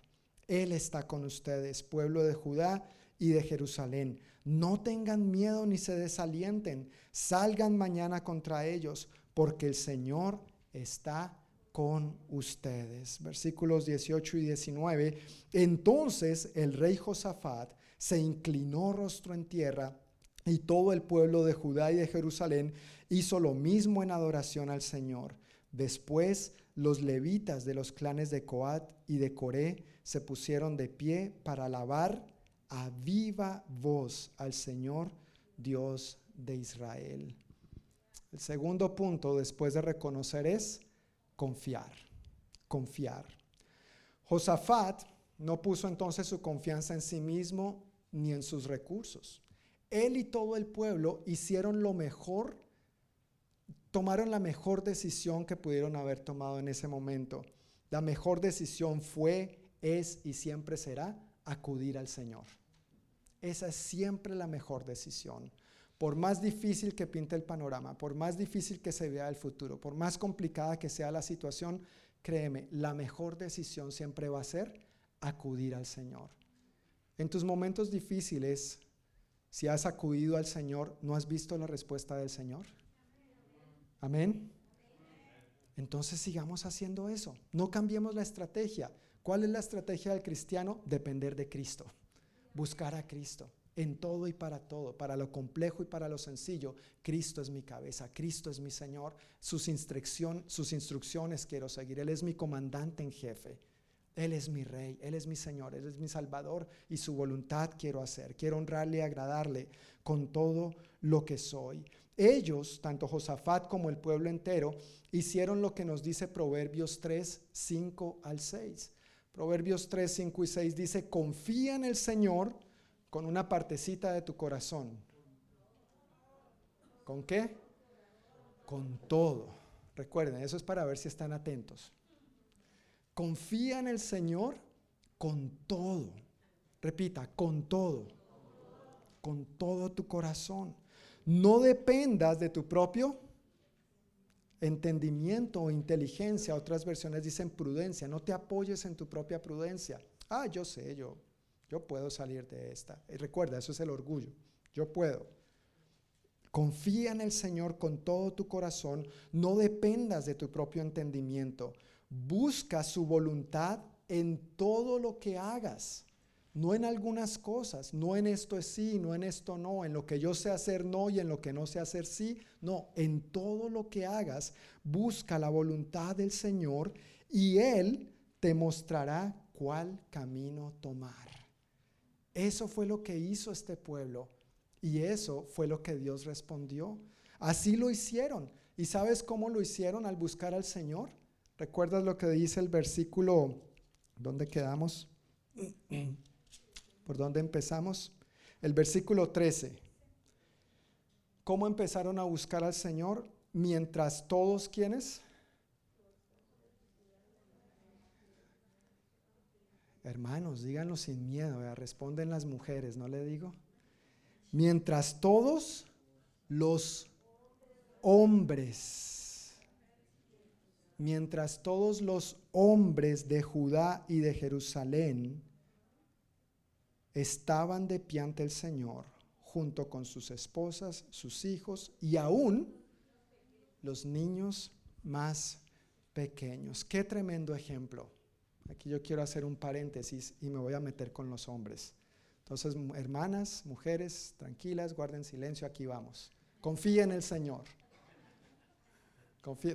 Él está con ustedes, pueblo de Judá y de Jerusalén. No tengan miedo ni se desalienten. Salgan mañana contra ellos, porque el Señor está con ustedes. Versículos 18 y 19. Entonces el rey Josafat se inclinó rostro en tierra y todo el pueblo de Judá y de Jerusalén hizo lo mismo en adoración al Señor. Después los levitas de los clanes de Coat y de Coré se pusieron de pie para alabar a viva voz al Señor Dios de Israel. El segundo punto después de reconocer es confiar, confiar. Josafat no puso entonces su confianza en sí mismo ni en sus recursos. Él y todo el pueblo hicieron lo mejor, tomaron la mejor decisión que pudieron haber tomado en ese momento. La mejor decisión fue, es y siempre será acudir al Señor. Esa es siempre la mejor decisión. Por más difícil que pinte el panorama, por más difícil que se vea el futuro, por más complicada que sea la situación, créeme, la mejor decisión siempre va a ser acudir al Señor. En tus momentos difíciles, si has acudido al Señor, ¿no has visto la respuesta del Señor? Amén. Entonces sigamos haciendo eso. No cambiemos la estrategia. ¿Cuál es la estrategia del cristiano? Depender de Cristo. Buscar a Cristo en todo y para todo, para lo complejo y para lo sencillo. Cristo es mi cabeza, Cristo es mi Señor, sus, instrucción, sus instrucciones quiero seguir, Él es mi comandante en jefe, Él es mi Rey, Él es mi Señor, Él es mi Salvador y su voluntad quiero hacer, quiero honrarle y agradarle con todo lo que soy. Ellos, tanto Josafat como el pueblo entero, hicieron lo que nos dice Proverbios 3, 5 al 6. Proverbios 3, 5 y 6 dice, confía en el Señor con una partecita de tu corazón. ¿Con qué? Con todo. Recuerden, eso es para ver si están atentos. Confía en el Señor con todo. Repita, con todo. Con todo tu corazón. No dependas de tu propio entendimiento o inteligencia. Otras versiones dicen prudencia. No te apoyes en tu propia prudencia. Ah, yo sé, yo yo puedo salir de esta. Y recuerda, eso es el orgullo. Yo puedo. Confía en el Señor con todo tu corazón. No dependas de tu propio entendimiento. Busca su voluntad en todo lo que hagas. No en algunas cosas, no en esto es sí, no en esto no, en lo que yo sé hacer no y en lo que no sé hacer sí, no, en todo lo que hagas, busca la voluntad del Señor y Él te mostrará cuál camino tomar. Eso fue lo que hizo este pueblo y eso fue lo que Dios respondió. Así lo hicieron. ¿Y sabes cómo lo hicieron al buscar al Señor? ¿Recuerdas lo que dice el versículo? ¿Dónde quedamos? ¿Por dónde empezamos? El versículo 13. ¿Cómo empezaron a buscar al Señor? Mientras todos quienes Hermanos, díganlo sin miedo, responden las mujeres, ¿no le digo? Mientras todos los hombres, mientras todos los hombres de Judá y de Jerusalén estaban de pie ante el Señor, junto con sus esposas, sus hijos y aún los niños más pequeños. Qué tremendo ejemplo. Aquí yo quiero hacer un paréntesis y me voy a meter con los hombres. Entonces, hermanas, mujeres, tranquilas, guarden silencio, aquí vamos. Confía en el Señor.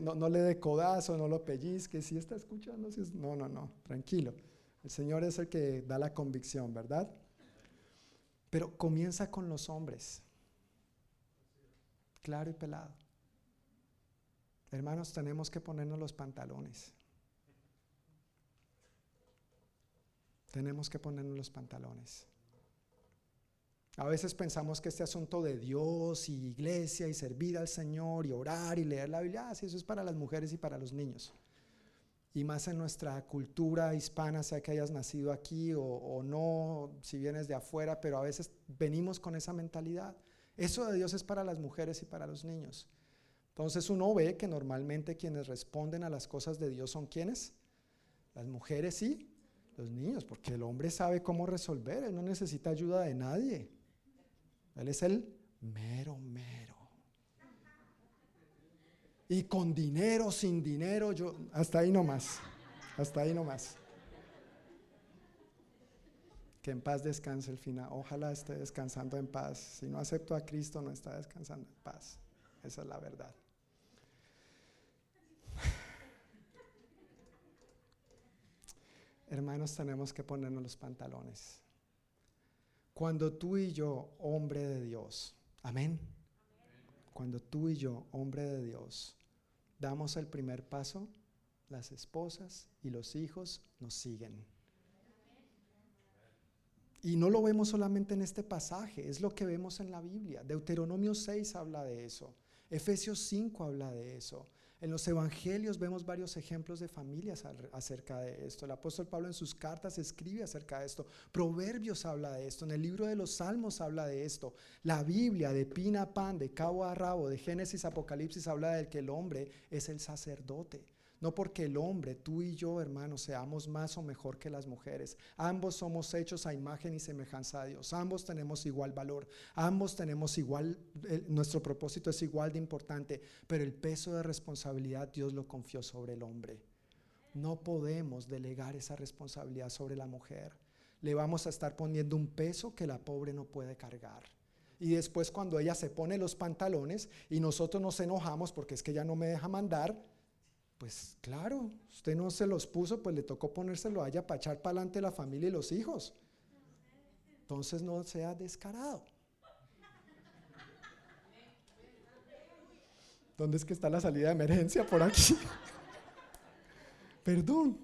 No, le dé codazo, no lo pellizque. Si está escuchando, si no, no, no, tranquilo. El Señor es el que da la convicción, ¿verdad? Pero comienza con los hombres. Claro y pelado. Hermanos, tenemos que ponernos los pantalones. tenemos que ponernos los pantalones. A veces pensamos que este asunto de Dios y iglesia y servir al Señor y orar y leer la Biblia, ah, eso es para las mujeres y para los niños. Y más en nuestra cultura hispana, sea que hayas nacido aquí o, o no, si vienes de afuera, pero a veces venimos con esa mentalidad. Eso de Dios es para las mujeres y para los niños. Entonces uno ve que normalmente quienes responden a las cosas de Dios son quienes? Las mujeres y los niños, porque el hombre sabe cómo resolver, él no necesita ayuda de nadie. Él es el mero, mero. Y con dinero, sin dinero, yo, hasta ahí nomás, hasta ahí nomás. Que en paz descanse el final. Ojalá esté descansando en paz. Si no acepto a Cristo, no está descansando en paz. Esa es la verdad. hermanos, tenemos que ponernos los pantalones. Cuando tú y yo, hombre de Dios, amén. Cuando tú y yo, hombre de Dios, damos el primer paso, las esposas y los hijos nos siguen. Y no lo vemos solamente en este pasaje, es lo que vemos en la Biblia. Deuteronomio 6 habla de eso. Efesios 5 habla de eso. En los evangelios vemos varios ejemplos de familias acerca de esto. El apóstol Pablo en sus cartas escribe acerca de esto. Proverbios habla de esto. En el libro de los Salmos habla de esto. La Biblia de pina a pan, de cabo a rabo, de Génesis Apocalipsis habla de que el hombre es el sacerdote. No porque el hombre, tú y yo, hermanos, seamos más o mejor que las mujeres. Ambos somos hechos a imagen y semejanza de Dios. Ambos tenemos igual valor. Ambos tenemos igual, nuestro propósito es igual de importante. Pero el peso de responsabilidad Dios lo confió sobre el hombre. No podemos delegar esa responsabilidad sobre la mujer. Le vamos a estar poniendo un peso que la pobre no puede cargar. Y después cuando ella se pone los pantalones y nosotros nos enojamos porque es que ella no me deja mandar, pues claro, usted no se los puso, pues le tocó ponérselo a ella para echar para adelante la familia y los hijos. Entonces no sea descarado. ¿Dónde es que está la salida de emergencia? Por aquí. Perdón.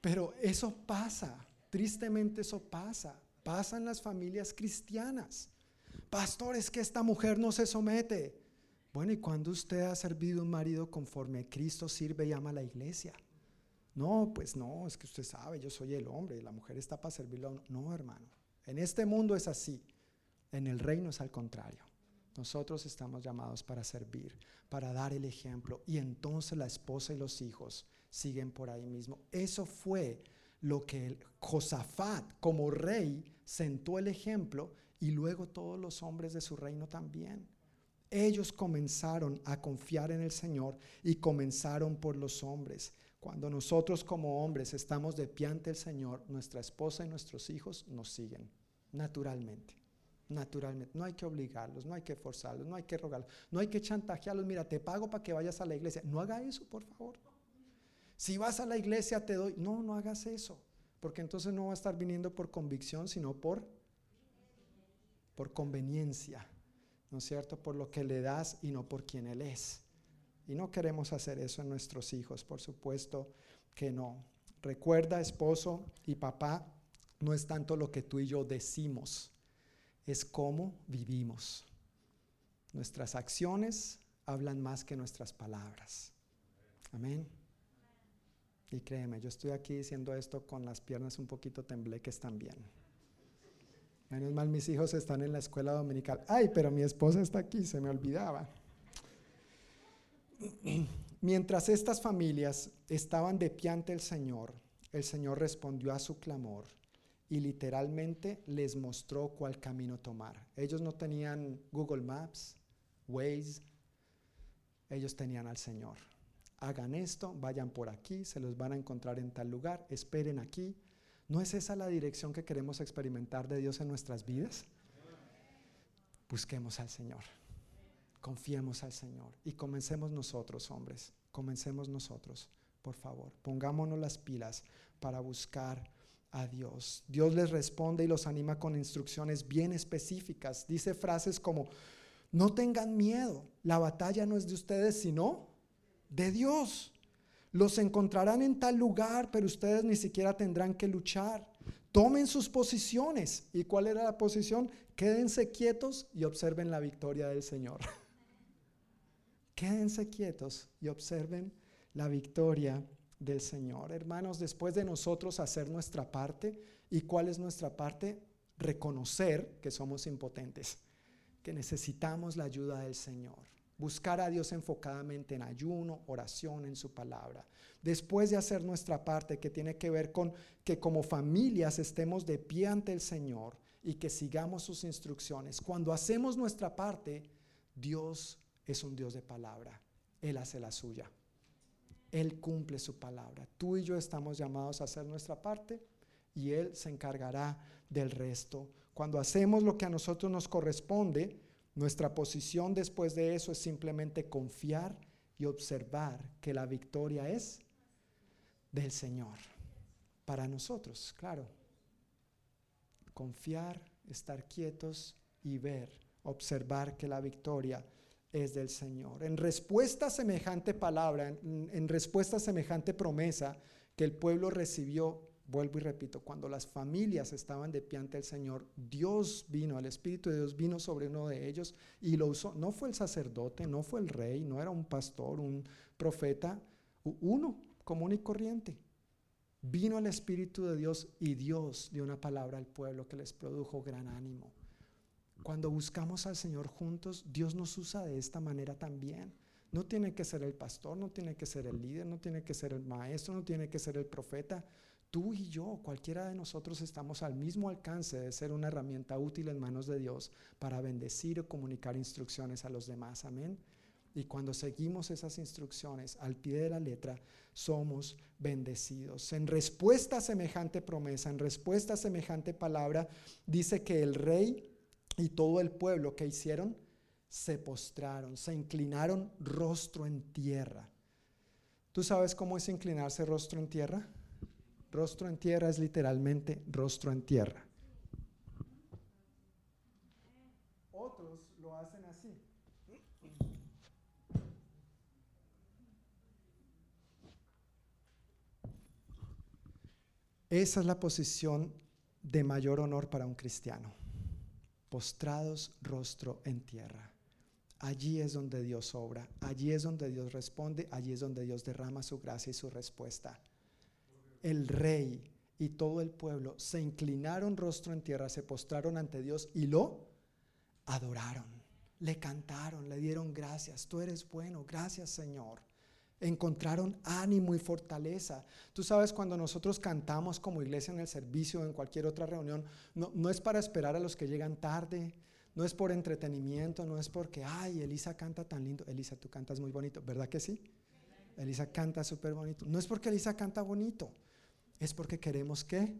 Pero eso pasa, tristemente eso pasa. Pasa en las familias cristianas. Pastor, es que esta mujer no se somete. Bueno, ¿y cuando usted ha servido un marido conforme a Cristo sirve y ama a la iglesia? No, pues no, es que usted sabe, yo soy el hombre y la mujer está para servirlo. No, hermano. En este mundo es así. En el reino es al contrario. Nosotros estamos llamados para servir, para dar el ejemplo. Y entonces la esposa y los hijos siguen por ahí mismo. Eso fue lo que Josafat como rey sentó el ejemplo y luego todos los hombres de su reino también ellos comenzaron a confiar en el Señor y comenzaron por los hombres. Cuando nosotros como hombres estamos de pie ante el Señor, nuestra esposa y nuestros hijos nos siguen naturalmente. Naturalmente, no hay que obligarlos, no hay que forzarlos, no hay que rogarlos, no hay que chantajearlos. Mira, te pago para que vayas a la iglesia. No haga eso, por favor. Si vas a la iglesia, te doy. No, no hagas eso, porque entonces no va a estar viniendo por convicción, sino por, por conveniencia. ¿No es cierto? Por lo que le das y no por quien Él es. Y no queremos hacer eso en nuestros hijos, por supuesto que no. Recuerda, esposo y papá, no es tanto lo que tú y yo decimos, es cómo vivimos. Nuestras acciones hablan más que nuestras palabras. Amén. Y créeme, yo estoy aquí diciendo esto con las piernas un poquito tembleques también. Menos mal mis hijos están en la escuela dominical. Ay, pero mi esposa está aquí, se me olvidaba. Mientras estas familias estaban de pie ante el Señor, el Señor respondió a su clamor y literalmente les mostró cuál camino tomar. Ellos no tenían Google Maps, Waze, ellos tenían al Señor. Hagan esto, vayan por aquí, se los van a encontrar en tal lugar, esperen aquí, ¿No es esa la dirección que queremos experimentar de Dios en nuestras vidas? Busquemos al Señor, confiemos al Señor y comencemos nosotros, hombres, comencemos nosotros, por favor, pongámonos las pilas para buscar a Dios. Dios les responde y los anima con instrucciones bien específicas. Dice frases como, no tengan miedo, la batalla no es de ustedes, sino de Dios. Los encontrarán en tal lugar, pero ustedes ni siquiera tendrán que luchar. Tomen sus posiciones. ¿Y cuál era la posición? Quédense quietos y observen la victoria del Señor. Quédense quietos y observen la victoria del Señor. Hermanos, después de nosotros hacer nuestra parte, ¿y cuál es nuestra parte? Reconocer que somos impotentes, que necesitamos la ayuda del Señor buscar a Dios enfocadamente en ayuno, oración, en su palabra. Después de hacer nuestra parte, que tiene que ver con que como familias estemos de pie ante el Señor y que sigamos sus instrucciones. Cuando hacemos nuestra parte, Dios es un Dios de palabra. Él hace la suya. Él cumple su palabra. Tú y yo estamos llamados a hacer nuestra parte y Él se encargará del resto. Cuando hacemos lo que a nosotros nos corresponde, nuestra posición después de eso es simplemente confiar y observar que la victoria es del Señor. Para nosotros, claro. Confiar, estar quietos y ver, observar que la victoria es del Señor. En respuesta a semejante palabra, en, respuesta a semejante promesa que el pueblo recibió, vuelvo y repito, cuando las familias estaban de pie ante el Señor, Dios vino, el Espíritu de Dios vino sobre uno de ellos y lo usó. No fue el sacerdote, no fue el rey, no era un pastor, un profeta, uno común y corriente. Vino el Espíritu de Dios y Dios dio una palabra al pueblo que les produjo gran ánimo. Cuando buscamos al Señor juntos, Dios nos usa de esta manera también. No tiene que ser el pastor, no tiene que ser el líder, no tiene que ser el maestro, no tiene que ser el profeta. Tú y yo, cualquiera de nosotros estamos al mismo alcance de ser una herramienta útil en manos de Dios para bendecir o comunicar instrucciones a los demás. Amén. Y cuando seguimos esas instrucciones al pie de la letra, somos bendecidos. En respuesta a semejante promesa, en respuesta a semejante palabra, dice que el rey y todo el pueblo que hicieron se postraron, se inclinaron rostro en tierra. ¿Tú sabes cómo es inclinarse rostro en tierra? Rostro en tierra es literalmente rostro en tierra. Otros lo hacen así. Esa es la posición de mayor honor para un cristiano postrados rostro en tierra. Allí es donde Dios obra, allí es donde Dios responde, allí es donde Dios derrama su gracia y su respuesta. El rey y todo el pueblo se inclinaron rostro en tierra, se postraron ante Dios y lo adoraron, le cantaron, le dieron gracias. Tú eres bueno, gracias Señor encontraron ánimo y fortaleza. Tú sabes, cuando nosotros cantamos como iglesia en el servicio o en cualquier otra reunión, no, no, es para esperar a los que llegan tarde, no es por entretenimiento, no es porque, ay, Elisa canta tan lindo. Elisa, tú cantas muy bonito, ¿verdad que sí? Elisa canta súper bonito. No es porque Elisa canta bonito, es porque queremos que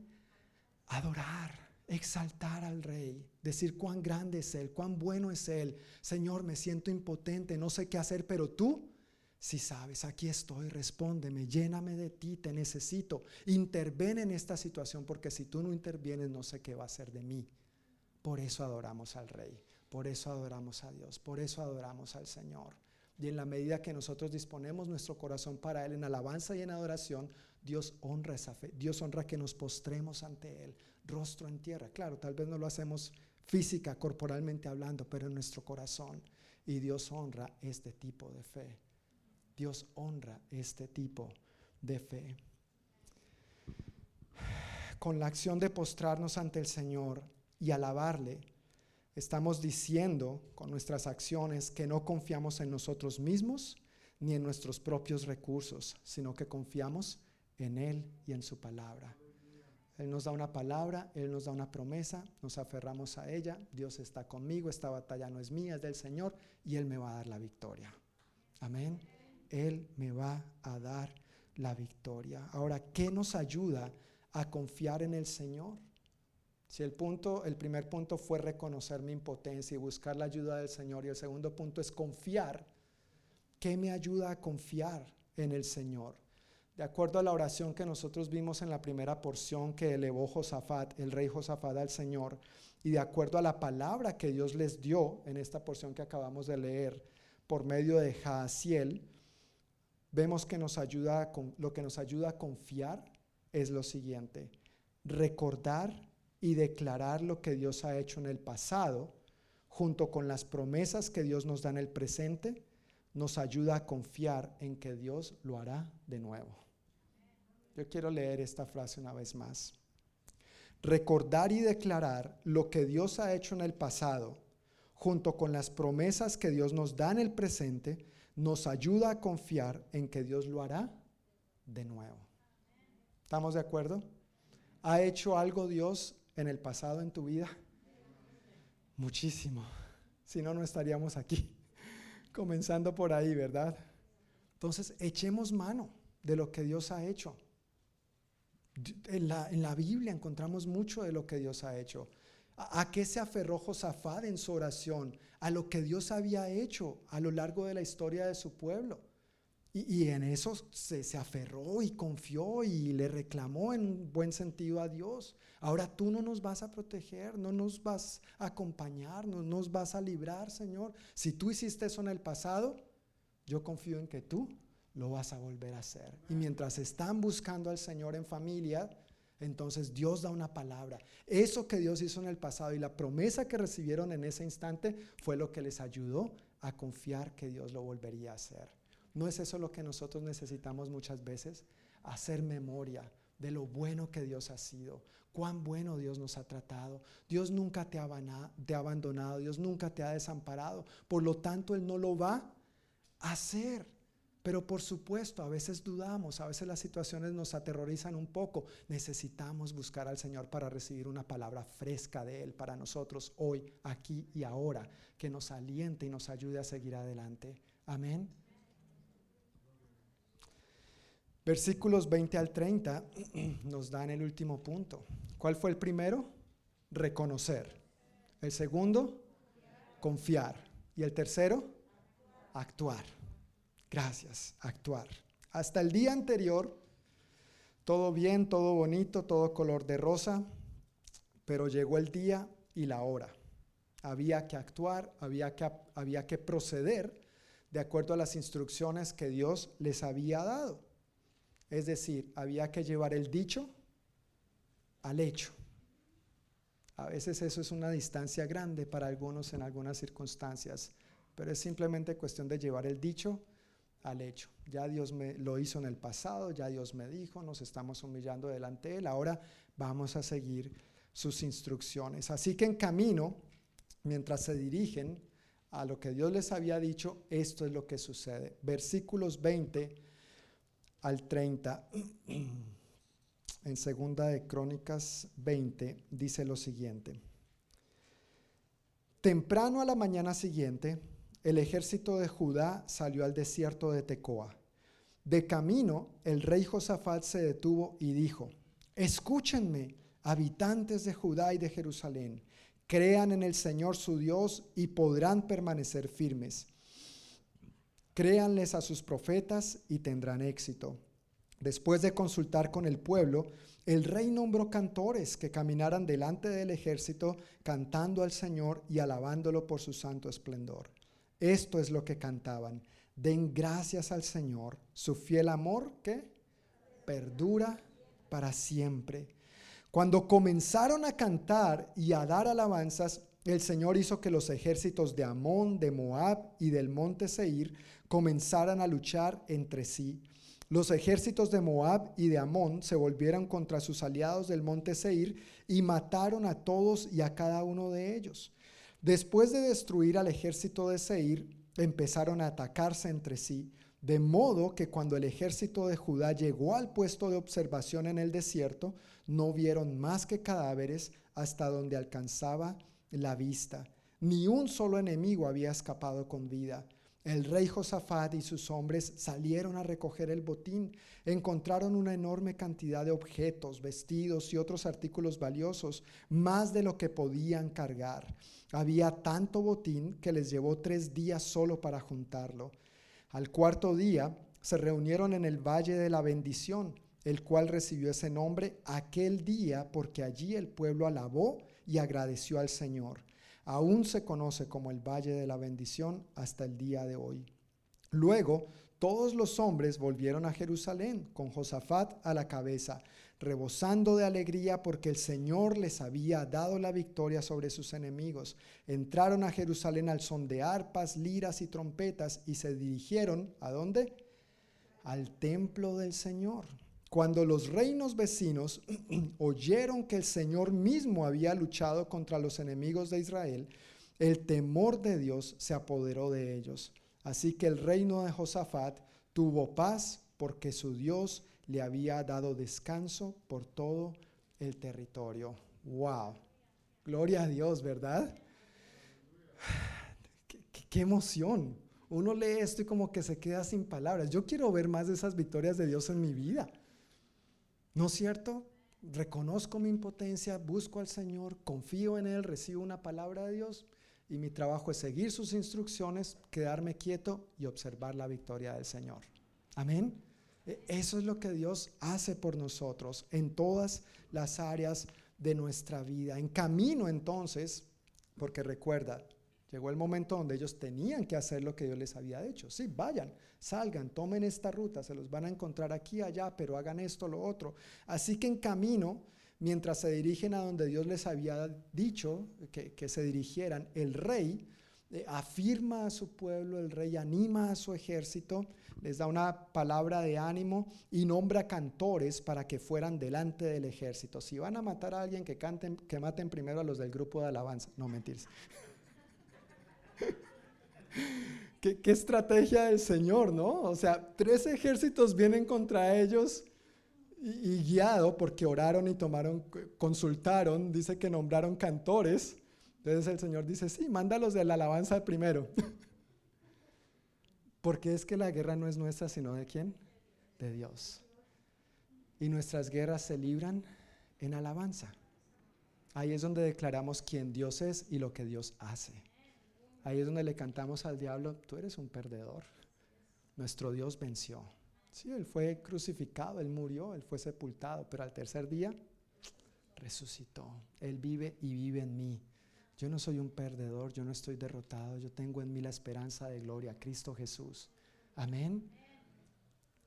adorar, exaltar al rey, decir cuán grande es Él, cuán bueno es Él. Señor, me siento impotente, no sé qué hacer, pero tú si sabes, aquí estoy, respóndeme, lléname de ti, te necesito. Interven en esta situación porque si tú no intervienes no sé qué va a ser de mí. Por eso adoramos al Rey, por eso adoramos a Dios, por eso adoramos al Señor. Y en la medida que nosotros disponemos nuestro corazón para Él en alabanza y en adoración, Dios honra esa fe. Dios honra que nos postremos ante Él, rostro en tierra. Claro, tal vez no lo hacemos física, corporalmente hablando, pero en nuestro corazón. Y Dios honra este tipo de fe. Dios honra este tipo de fe. Con la acción de postrarnos ante el Señor y alabarle, estamos diciendo con nuestras acciones que no confiamos en nosotros mismos ni en nuestros propios recursos, sino que confiamos en Él y en su palabra. Él nos da una palabra, Él nos da una promesa, nos aferramos a ella, Dios está conmigo, esta batalla no es mía, es del Señor y Él me va a dar la victoria. Amén. Él me va a dar la victoria. Ahora, ¿qué nos ayuda a confiar en el Señor? Si el punto, el primer punto fue reconocer mi impotencia y buscar la ayuda del Señor, y el segundo punto es confiar. ¿Qué me ayuda a confiar en el Señor? De acuerdo a la oración que nosotros vimos en la primera porción que elevó Josafat, el rey Josafat al Señor, y de acuerdo a la palabra que Dios les dio en esta porción que acabamos de leer por medio de Jaasiel, vemos que nos ayuda lo que nos ayuda a confiar es lo siguiente, recordar y declarar lo que Dios ha hecho en el pasado, junto con las promesas que Dios nos da en el presente, nos ayuda a confiar en que Dios lo hará de nuevo. Yo quiero leer esta frase una vez más. Recordar y declarar lo que Dios ha hecho en el pasado, junto con las promesas que Dios nos da en el presente, nos ayuda a confiar en que Dios lo hará de nuevo. ¿Estamos de acuerdo? ¿Ha hecho algo Dios en el pasado en tu vida? Muchísimo. Si no, no estaríamos aquí. Comenzando por ahí, ¿verdad? Entonces, echemos mano de lo que Dios ha hecho. En la, en la Biblia encontramos mucho de lo que Dios ha hecho. ¿A, qué se aferró Josafat en su oración? A lo que Dios había hecho a lo largo de la historia de su pueblo. Y, en eso se, se, aferró y confió y le reclamó en buen sentido a Dios. Ahora tú no nos vas a proteger, no nos vas a acompañar, no nos vas a librar, Señor. Si tú hiciste eso en el pasado, yo confío en que tú lo vas a volver a hacer. Y mientras están buscando al Señor en familia, entonces Dios da una palabra. Eso que Dios hizo en el pasado y la promesa que recibieron en ese instante fue lo que les ayudó a confiar que Dios lo volvería a hacer. ¿No es eso lo que nosotros necesitamos muchas veces? Hacer memoria de lo bueno que Dios ha sido, cuán bueno Dios nos ha tratado. Dios nunca te ha, abandonado, Dios nunca te ha desamparado. Por lo tanto, Él no lo va a hacer. Pero por supuesto, a veces dudamos, a veces las situaciones nos aterrorizan un poco. Necesitamos buscar al Señor para recibir una palabra fresca de Él para nosotros hoy, aquí y ahora, que nos aliente y nos ayude a seguir adelante. Amén. Versículos 20 al 30 nos dan el último punto. ¿Cuál fue el primero? Reconocer. El segundo, confiar. Y el tercero, actuar. Gracias, actuar. Hasta el día anterior, todo bien, todo bonito, todo color de rosa, pero llegó el día y la hora. Había que actuar, había que, había que proceder de acuerdo a las instrucciones que Dios les había dado. Es decir, había que llevar el dicho al hecho. A veces eso es una distancia grande para algunos en algunas circunstancias, pero es simplemente cuestión de llevar el dicho al hecho. Ya Dios me lo hizo en el pasado, ya Dios me dijo, nos estamos humillando delante de Él, ahora vamos a seguir sus instrucciones. Así que en camino, mientras se dirigen a lo que Dios les había dicho, esto es lo que sucede. Versículos 20 al 30, en segunda de Crónicas 20, dice lo siguiente. Temprano a la mañana siguiente, el ejército de Judá salió al desierto de Tecoa. De camino, el rey Josafat se detuvo y dijo, escúchenme, habitantes de Judá y de Jerusalén, crean en el Señor su Dios y podrán permanecer firmes Créanles a sus profetas y tendrán éxito. Después de consultar con el pueblo, el rey nombró cantores que caminaran delante del ejército cantando al Señor y alabándolo por su santo esplendor. Esto es lo que cantaban. Den gracias al Señor, su fiel amor que perdura para siempre. Cuando comenzaron a cantar y a dar alabanzas, el Señor hizo que los ejércitos de Amón, de Moab y del monte Seir comenzaran a luchar entre sí. Los ejércitos de Moab y de Amón se volvieron contra sus aliados del monte Seir y mataron a todos y a cada uno de ellos. Después de destruir al ejército de Seir, empezaron a atacarse entre sí, de modo que cuando el ejército de Judá llegó al puesto de observación en el desierto, no vieron más que cadáveres hasta donde alcanzaba la vista. Ni un solo enemigo había escapado con vida. El rey Josafat y sus hombres salieron a recoger el botín. Encontraron una enorme cantidad de objetos, vestidos y otros artículos valiosos, más de lo que podían cargar. Había tanto botín que les llevó tres días solo para juntarlo. Al cuarto día se reunieron en el Valle de la Bendición, el cual recibió ese nombre aquel día porque allí el pueblo alabó y agradeció al Señor. Aún se conoce como el Valle de la Bendición hasta el día de hoy. Luego, todos los hombres volvieron a Jerusalén con Josafat a la cabeza, rebosando de alegría porque el Señor les había dado la victoria sobre sus enemigos. Entraron a Jerusalén al son de arpas, liras y trompetas y se dirigieron ¿a dónde? Al templo del Señor. Cuando los reinos vecinos oyeron que el Señor mismo había luchado contra los enemigos de Israel, el temor de Dios se apoderó de ellos. Así que el reino de Josafat tuvo paz porque su Dios le había dado descanso por todo el territorio. ¡Wow! Gloria a Dios, ¿verdad? qué emoción! Uno lee esto y como que se queda sin palabras. Yo quiero ver más de esas victorias de Dios en mi vida. ¿No es cierto? Reconozco mi impotencia, busco al Señor, confío en Él, recibo una palabra de Dios y mi trabajo es seguir sus instrucciones, quedarme quieto y observar la victoria del Señor. Amén. E, eso es lo que Dios hace por nosotros en todas las áreas de nuestra vida. En camino entonces, porque recuerda, llegó el momento donde ellos tenían que hacer lo que Dios les había dicho. Sí, vayan, salgan, tomen esta ruta, se los van a encontrar aquí, allá, pero hagan esto, lo otro. Así que en camino, mientras se dirigen a donde Dios les había dicho que, se dirigieran, el rey eh, afirma a su pueblo, el rey anima a su ejército, les da una palabra de ánimo y nombra cantores para que fueran delante del ejército. Si van a matar a alguien, que, canten, que maten primero a los del grupo de alabanza. No, mentiras. ¿Qué, ¿Qué, estrategia del Señor, ¿no? O sea, tres ejércitos vienen contra ellos y, y guiado porque oraron y tomaron, consultaron, dice que nombraron cantores entonces el Señor dice, sí, mándalos de la alabanza primero. Porque es que la guerra no es nuestra, sino de quién? De Dios. Y nuestras guerras se libran en alabanza. Ahí es donde declaramos quién Dios es y lo que Dios hace. Ahí es donde le cantamos al diablo, tú eres un perdedor. Nuestro Dios venció. Sí, Él fue crucificado, Él murió, Él fue sepultado, pero al tercer día resucitó. Él vive y vive en mí. Yo no soy un perdedor, yo no estoy derrotado, yo tengo en mí la esperanza de gloria, Cristo Jesús. Amén.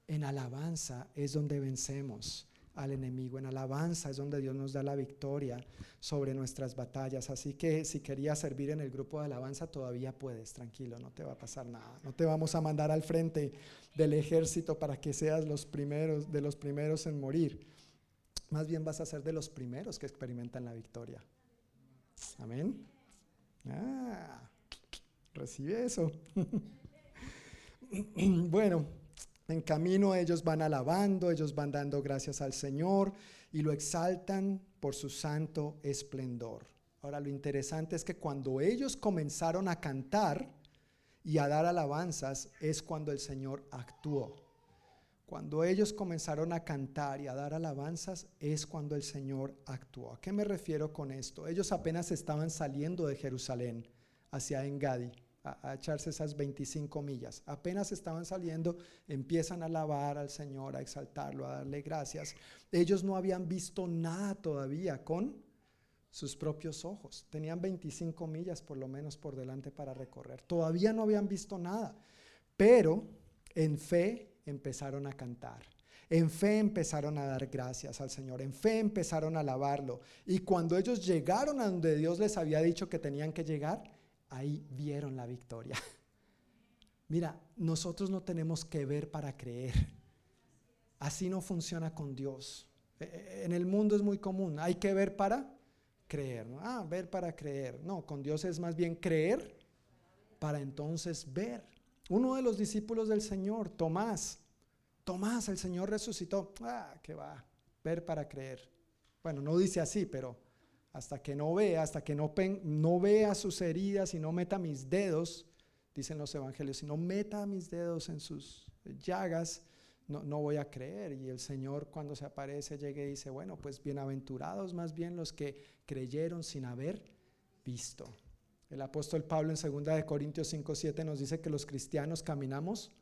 En alabanza es donde vencemos al enemigo. En alabanza es donde Dios nos da la victoria sobre nuestras batallas. Así que si querías servir en el grupo de alabanza, todavía puedes, tranquilo, no te va a pasar nada. No te vamos a mandar al frente del ejército para que seas los primeros, de los primeros en morir. Más bien vas a ser de los primeros que experimentan la victoria. Amén. Ah, recibe eso. bueno, en camino ellos van alabando, ellos van dando gracias al Señor y lo exaltan por su santo esplendor. Ahora lo interesante es que cuando ellos comenzaron a cantar y a dar alabanzas es cuando el Señor actuó. Cuando ellos comenzaron a cantar y a dar alabanzas es cuando el Señor actuó. ¿A qué me refiero con esto? Ellos apenas estaban saliendo de Jerusalén hacia Engadi a, echarse esas 25 millas. Apenas estaban saliendo, empiezan a alabar al Señor, a exaltarlo, a darle gracias. Ellos no habían visto nada todavía con sus propios ojos. Tenían 25 millas por lo menos por delante para recorrer. Todavía no habían visto nada, pero en fe empezaron a cantar. En fe empezaron a dar gracias al Señor, en fe empezaron a alabarlo. Y cuando ellos llegaron a donde Dios les había dicho que tenían que llegar, ahí vieron la victoria. Mira, nosotros no tenemos que ver para creer. Así no funciona con Dios. E, e, en el mundo es muy común, hay que ver para creer. ¿no? Ah, ver para creer. No, con Dios es más bien creer para entonces ver. Uno de los discípulos del Señor, Tomás, Tomás, el Señor resucitó. Ah, que va, ver para creer. Bueno, no dice así, pero hasta que no vea, hasta que no, no vea sus heridas y no meta mis dedos, dicen los evangelios, si no meta mis dedos en sus llagas, no, no, voy a creer. Y el Señor cuando se aparece llega y dice, bueno, pues bienaventurados más bien los que creyeron sin haber visto. El apóstol Pablo en 2 de Corintios 5, 7 nos dice que los cristianos caminamos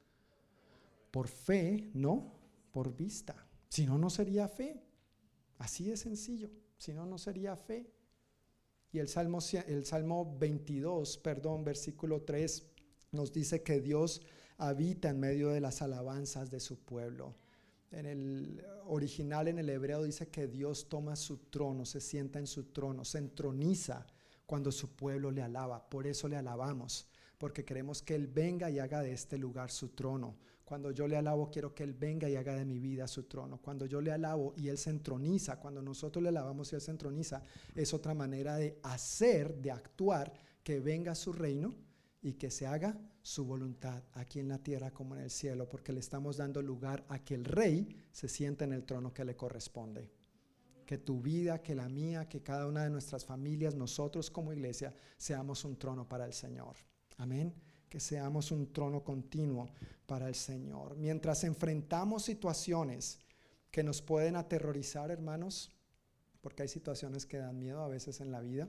por fe, no por vista. Si no, no sería fe. Así de sencillo. Si no, no sería fe. Y el Salmo, el Salmo 22, perdón, versículo 3, nos dice que Dios habita en medio de las alabanzas de su pueblo. En el original, en el hebreo, dice que Dios toma su trono, se sienta en su trono, se entroniza cuando su pueblo le alaba. Por eso le alabamos, porque queremos que Él venga y haga de este lugar su trono. Cuando yo le alabo, quiero que Él venga y haga de mi vida su trono. Cuando yo le alabo y Él se entroniza, cuando nosotros le alabamos y Él se entroniza, es otra manera de hacer, de actuar, que venga su reino y que se haga su voluntad aquí en la tierra como en el cielo, porque le estamos dando lugar a que el rey se sienta en el trono que le corresponde que tu vida, que la mía, que cada una de nuestras familias, nosotros como iglesia, seamos un trono para el Señor. Amén. Que seamos un trono continuo para el Señor. Mientras enfrentamos situaciones que nos pueden aterrorizar, hermanos, porque hay situaciones que dan miedo a veces en la vida,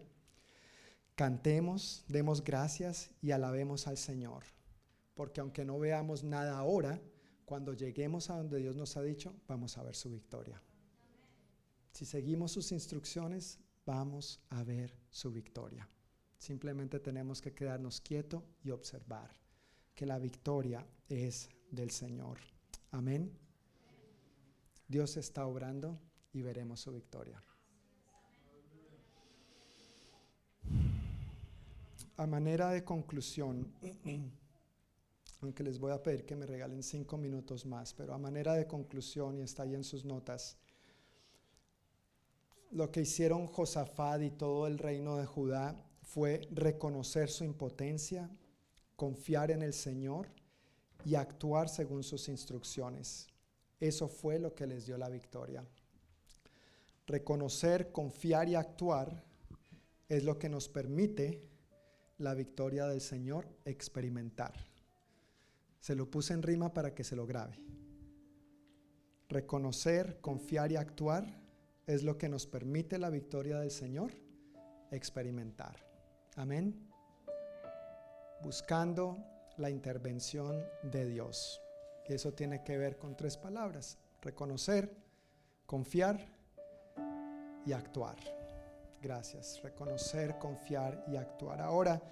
cantemos, demos gracias y alabemos al Señor. Porque aunque no veamos nada ahora, cuando lleguemos a donde Dios nos ha dicho, vamos a ver su victoria. Si seguimos sus instrucciones, vamos a ver su victoria. Simplemente tenemos que quedarnos quietos y observar que la victoria es del Señor. Amén. Dios está obrando y veremos su victoria. A manera de conclusión, aunque les voy a pedir que me regalen cinco minutos más, pero a manera de conclusión, y está ahí en sus notas, lo que hicieron Josafat y todo el reino de Judá fue reconocer su impotencia, confiar en el Señor y actuar según sus instrucciones. Eso fue lo que les dio la victoria. Reconocer, confiar y actuar es lo que nos permite la victoria del Señor experimentar. Se lo puse en rima para que se lo grabe. Reconocer, confiar y actuar es lo que nos permite la victoria del Señor experimentar. Amén. Buscando la intervención de Dios. Y eso tiene que ver con tres palabras. Reconocer, confiar y actuar. Gracias. Reconocer, confiar y actuar. Ahora,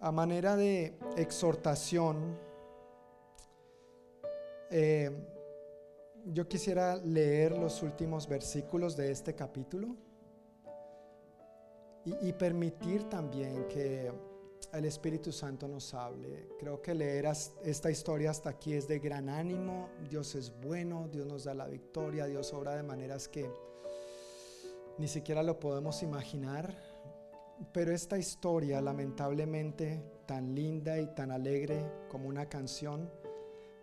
a manera de exhortación, eh, yo quisiera leer los últimos versículos de este capítulo y, permitir también que el Espíritu Santo nos hable. Creo que leer esta historia hasta aquí es de gran ánimo. Dios es bueno, Dios nos da la victoria, Dios obra de maneras que ni siquiera lo podemos imaginar. Pero esta historia, lamentablemente, tan linda y tan alegre como una canción,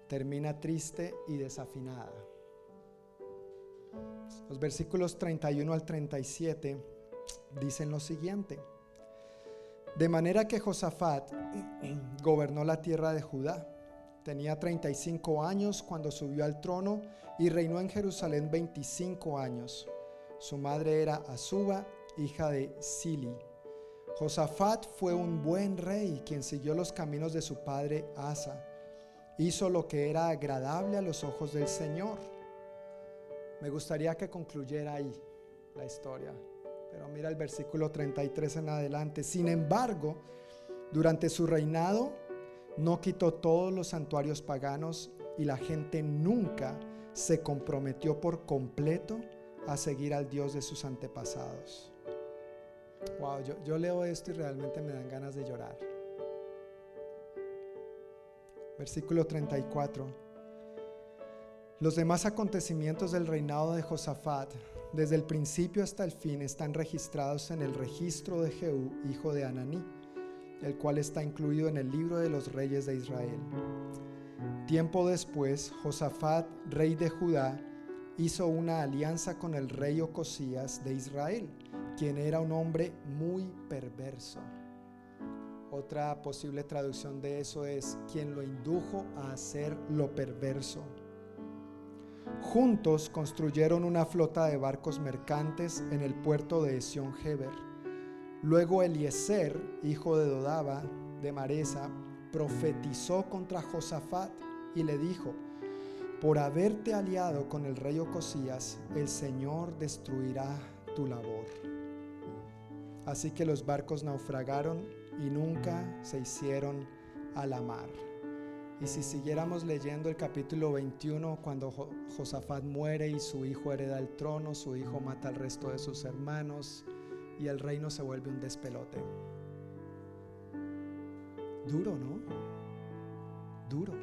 termina triste y desafinada. Los versículos 31 al 37 dicen lo siguiente. De manera que Josafat gobernó la tierra de Judá. Tenía 35 años cuando subió al trono y reinó en Jerusalén 25 años. Su madre era Azuba, hija de Sili. Josafat fue un buen rey quien siguió los caminos de su padre Asa hizo lo que era agradable a los ojos del Señor. Me gustaría que concluyera ahí la historia, pero mira el versículo 33 en adelante. Sin embargo, durante su reinado no quitó todos los santuarios paganos y la gente nunca se comprometió por completo a seguir al Dios de sus antepasados. Wow, yo, yo leo esto y realmente me dan ganas de llorar. Versículo 34. Los demás acontecimientos del reinado de Josafat, desde el principio hasta el fin, están registrados en el registro de Jehú, hijo de Ananí, el cual está incluido en el libro de los reyes de Israel. Tiempo después, Josafat, rey de Judá, hizo una alianza con el rey Ocosías de Israel, quien era un hombre muy perverso otra posible traducción de eso es quien lo indujo a hacer lo perverso. Juntos construyeron una flota de barcos mercantes en el puerto de Sion Heber. Luego Eliezer, hijo de Dodaba, de Maresa, profetizó contra Josafat y le dijo, por haberte aliado con el rey Ocosías, el Señor destruirá tu labor. Así que los barcos naufragaron y nunca se hicieron a la mar. Y si siguiéramos leyendo el capítulo 21, cuando Josafat muere y su hijo hereda el trono, su hijo mata al resto de sus hermanos y el reino se vuelve un despelote. Duro, ¿no? Duro.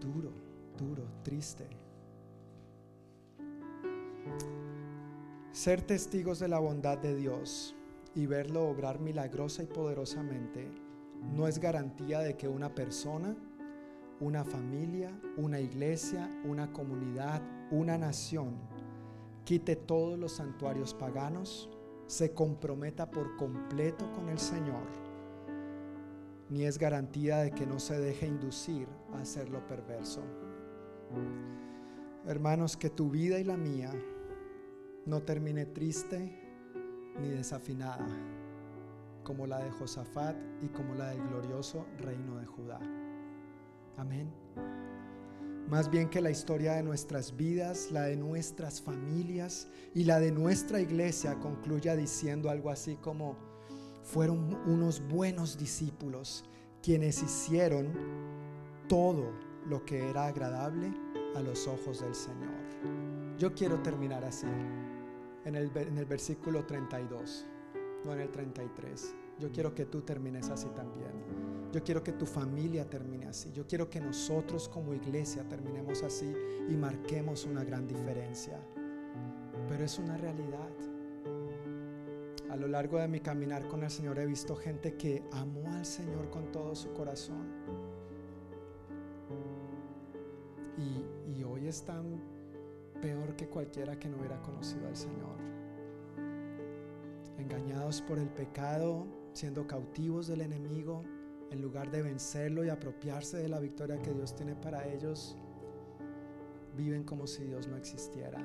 Duro, duro, triste. Ser testigos de la bondad de Dios y verlo obrar milagrosa y poderosamente no es garantía de que una persona, una familia, una iglesia, una comunidad, una nación quite todos los santuarios paganos, se comprometa por completo con el Señor, ni es garantía de que no se deje inducir a hacer lo perverso. Hermanos, que tu vida y la mía no termine triste, ni desafinada, como la de Josafat y como la del glorioso reino de Judá. Amén. Más bien que la historia de nuestras vidas, la de nuestras familias y la de nuestra iglesia concluya diciendo algo así como, fueron unos buenos discípulos quienes hicieron todo lo que era agradable a los ojos del Señor. Yo quiero terminar así, en el, en el versículo 32, no en el 33. Yo quiero que tú termines así también. Yo quiero que tu familia termine así. Yo quiero que nosotros como iglesia terminemos así y marquemos una gran diferencia. Pero es una realidad. A lo largo de mi caminar con el Señor he visto gente que amó al Señor con todo su corazón. Y, y hoy están peor que cualquiera que no hubiera conocido al Señor. Engañados por el pecado, siendo cautivos del enemigo, en lugar de vencerlo y apropiarse de la victoria que Dios tiene para ellos, viven como si Dios no existiera.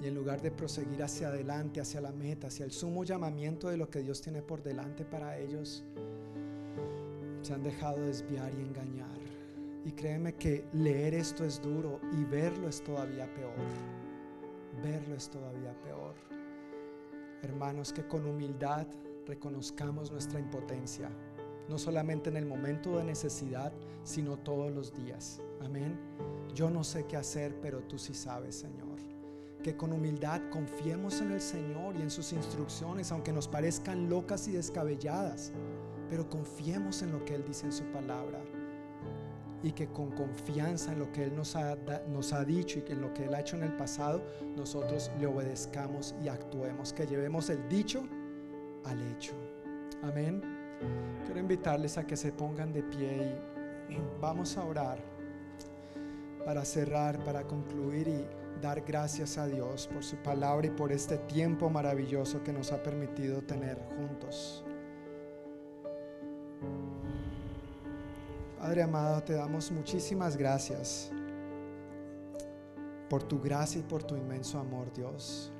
Y en lugar de proseguir hacia adelante, hacia la meta, hacia el sumo llamamiento de lo que Dios tiene por delante para ellos, se han dejado desviar y engañar. Y créeme que leer esto es duro y verlo es todavía peor. Verlo es todavía peor. Hermanos, que con humildad reconozcamos nuestra impotencia, no solamente en el momento de necesidad, sino todos los días. Amén. Yo no sé qué hacer, pero tú sí sabes, Señor. Que con humildad confiemos en el Señor y en sus instrucciones, aunque nos parezcan locas y descabelladas, pero confiemos en lo que Él dice en su palabra. Y que con confianza en lo que Él nos ha, nos ha dicho y en lo que Él ha hecho en el pasado, nosotros le obedezcamos y actuemos. Que llevemos el dicho al hecho. Amén. Quiero invitarles a que se pongan de pie y vamos a orar para cerrar, para concluir y dar gracias a Dios por su palabra y por este tiempo maravilloso que nos ha permitido tener juntos. Padre amado, te damos muchísimas gracias por tu gracia y por tu inmenso amor, Dios.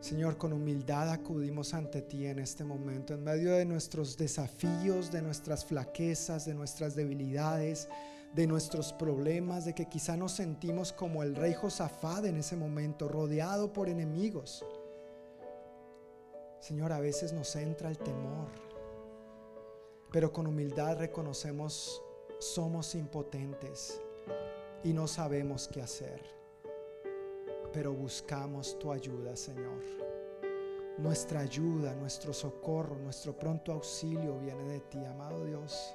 Señor, con humildad acudimos ante ti en este momento, en medio de nuestros desafíos, de nuestras flaquezas, de nuestras debilidades, de nuestros problemas, de que quizá nos sentimos como el rey Josafat en ese momento, rodeado por enemigos. Señor, a veces nos entra el temor, pero con humildad reconocemos somos impotentes y no sabemos qué hacer pero buscamos tu ayuda, Señor. Nuestra ayuda, nuestro socorro, nuestro pronto auxilio viene de ti, amado Dios.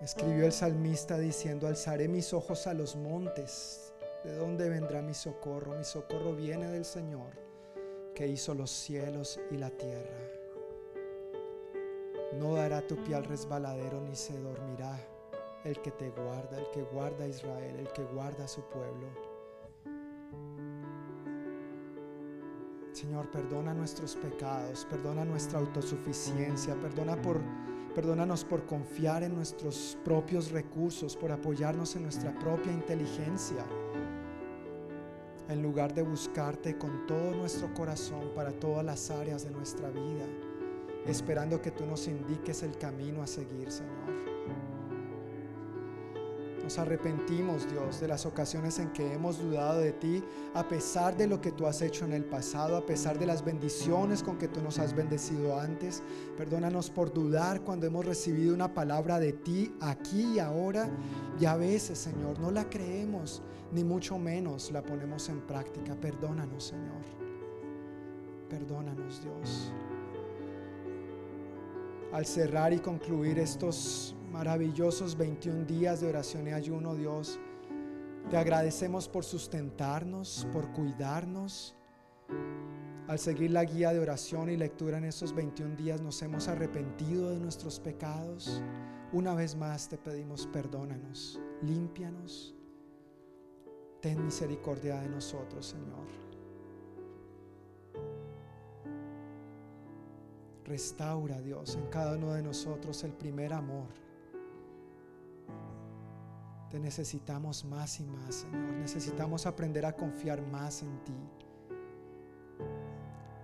Escribió el salmista diciendo, alzaré mis ojos a los montes. ¿De dónde vendrá mi socorro? Mi socorro viene del Señor, que hizo los cielos y la tierra. No dará tu pie al resbaladero ni se dormirá. El que te guarda, el que guarda a Israel, el que guarda a su pueblo. Señor, perdona nuestros pecados, perdona nuestra autosuficiencia, perdona por, perdónanos por confiar en nuestros propios recursos, por apoyarnos en nuestra propia inteligencia, en lugar de buscarte con todo nuestro corazón para todas las áreas de nuestra vida, esperando que tú nos indiques el camino a seguir, Señor. Nos arrepentimos, Dios, de las ocasiones en que hemos dudado de ti, a pesar de lo que tú has hecho en el pasado, a pesar de las bendiciones con que tú nos has bendecido antes. Perdónanos por dudar cuando hemos recibido una palabra de ti aquí y ahora. Y a veces, Señor, no la creemos, ni mucho menos la ponemos en práctica. Perdónanos, Señor. Perdónanos, Dios. Al cerrar y concluir estos maravillosos 21 días de oración y ayuno, Dios. Te agradecemos por sustentarnos, por cuidarnos. Al seguir la guía de oración y lectura en estos 21 días nos hemos arrepentido de nuestros pecados. Una vez más te pedimos perdónanos, límpianos. Ten misericordia de nosotros, Señor. Restaura, Dios, en cada uno de nosotros el primer amor te necesitamos más y más, Señor. Necesitamos aprender a confiar más en ti.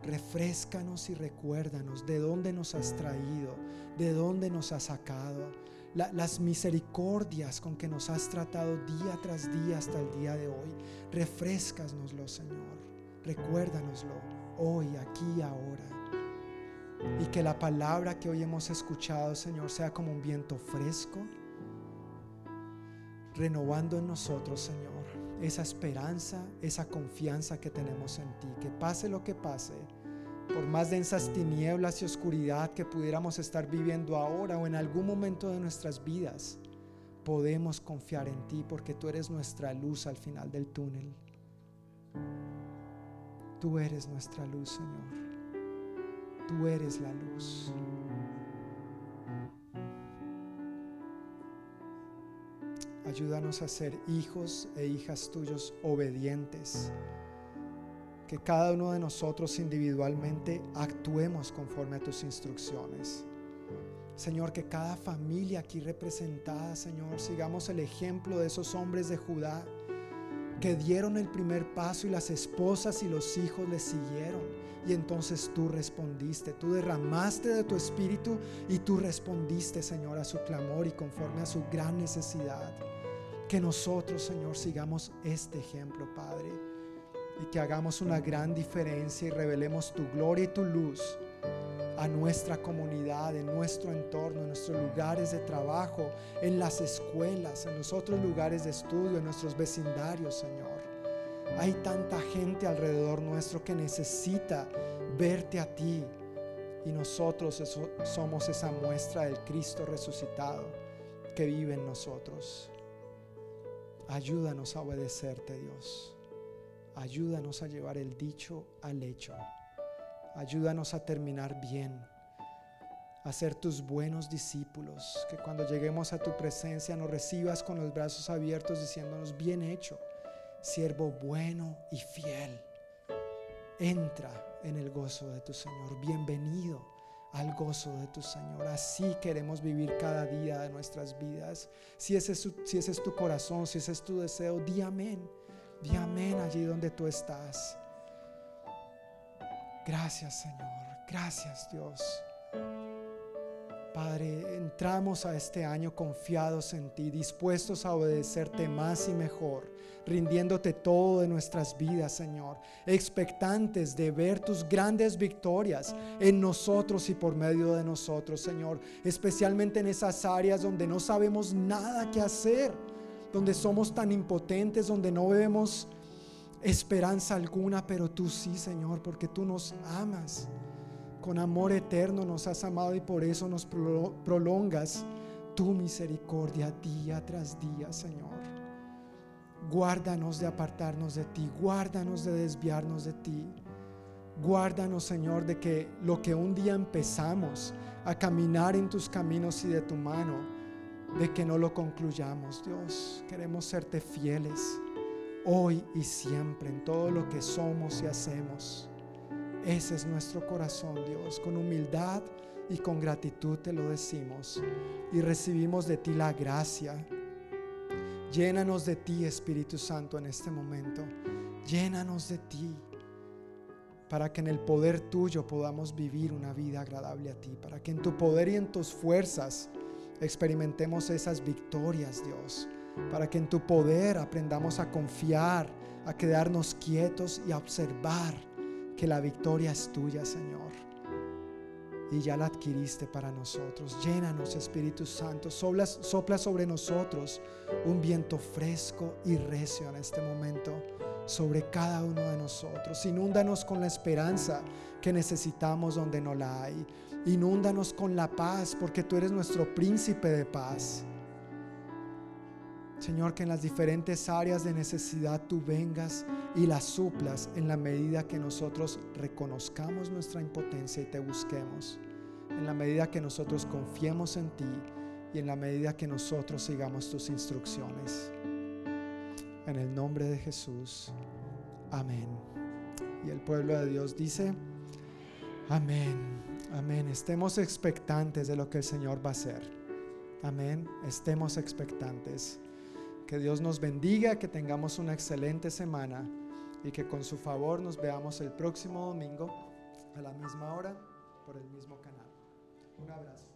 refrescanos y recuérdanos de dónde nos has traído, de dónde nos has sacado, las misericordias con que nos has tratado día tras día hasta el día de hoy. Refrescanoslo, Señor. Recuérdanoslo hoy, aquí ahora. Y que la palabra que hoy hemos escuchado, Señor, sea como un viento fresco, renovando en nosotros, Señor, esa esperanza, esa confianza que tenemos en ti. Que pase lo que pase, por más densas tinieblas y oscuridad que pudiéramos estar viviendo ahora o en algún momento de nuestras vidas, podemos confiar en ti porque tú eres nuestra luz al final del túnel. Tú eres nuestra luz, Señor. Tú eres la luz. Ayúdanos a ser hijos e hijas tuyos obedientes que cada uno de nosotros individualmente actuemos conforme a tus instrucciones. Señor, que cada familia aquí representada, Señor, sigamos el ejemplo de esos hombres de Judá que dieron el primer paso y las esposas y los hijos les siguieron. Y entonces tú respondiste, tú derramaste de tu espíritu y tú respondiste, Señor, a su clamor y conforme a su gran necesidad. Que nosotros, Señor, sigamos este ejemplo, Padre y que hagamos una gran diferencia y revelemos tu gloria y tu luz a nuestra comunidad, en nuestro entorno, en nuestros lugares de trabajo, en las escuelas, en los otros lugares de estudio, en nuestros vecindarios, Señor. Hay tanta gente alrededor nuestro que necesita verte a ti y nosotros somos esa muestra del Cristo resucitado que vive en nosotros. Ayúdanos a obedecerte, Dios. Ayúdanos a llevar el dicho al hecho. Ayúdanos a terminar bien, a ser tus buenos discípulos, que cuando lleguemos a tu presencia nos recibas con los brazos abiertos diciéndonos, bien hecho, siervo bueno y fiel. Entra en el gozo de tu Señor. Bienvenido al gozo de tu Señor. Así queremos vivir cada día de nuestras vidas. Si ese, es, si es tu corazón, si ese es tu deseo, di amén. Di amén allí donde tú estás. Gracias Señor. Gracias Dios. Padre, entramos a este año confiados en ti, dispuestos a obedecerte más y mejor, rindiéndote todo de nuestras vidas, Señor, expectantes de ver tus grandes victorias en nosotros y por medio de nosotros, Señor, especialmente en esas áreas donde no sabemos nada que hacer donde somos tan impotentes, donde no vemos esperanza alguna, pero tú sí, Señor, porque tú nos amas. Con amor eterno nos has amado y por eso nos prolongas tu misericordia día tras día, Señor. Guárdanos de apartarnos de ti, guárdanos de desviarnos de ti. Guárdanos, Señor, de que lo que un día empezamos a caminar en tus caminos y de tu mano, de que no lo concluyamos, Dios. Queremos serte fieles hoy y siempre en todo lo que somos y hacemos. Ese es nuestro corazón, Dios. Con humildad y con gratitud te lo decimos y recibimos de ti la gracia. Llénanos de ti, Espíritu Santo, en este momento. Llénanos de ti para que en el poder tuyo podamos vivir una vida agradable a ti, para que en tu poder y en tus fuerzas experimentemos esas victorias, Dios, para que en tu poder aprendamos a confiar, a quedarnos quietos y a observar que la victoria es tuya, Señor. Y ya la adquiriste para nosotros. Llénanos, Espíritu Santo. Sopla, sobre nosotros un viento fresco y recio en este momento sobre cada uno de nosotros. Inúndanos con la esperanza que necesitamos donde no la hay. Inúndanos con la paz porque tú eres nuestro príncipe de paz. Señor, que en las diferentes áreas de necesidad tú vengas y las suplas en la medida que nosotros reconozcamos nuestra impotencia y te busquemos. En la medida que nosotros confiemos en ti y en la medida que nosotros sigamos tus instrucciones. En el nombre de Jesús. Amén. Y el pueblo de Dios dice, amén, amén. Estemos expectantes de lo que el Señor va a hacer. Amén. Estemos expectantes. Que Dios nos bendiga, que tengamos una excelente semana y que con su favor nos veamos el próximo domingo a la misma hora por el mismo canal. Un abrazo.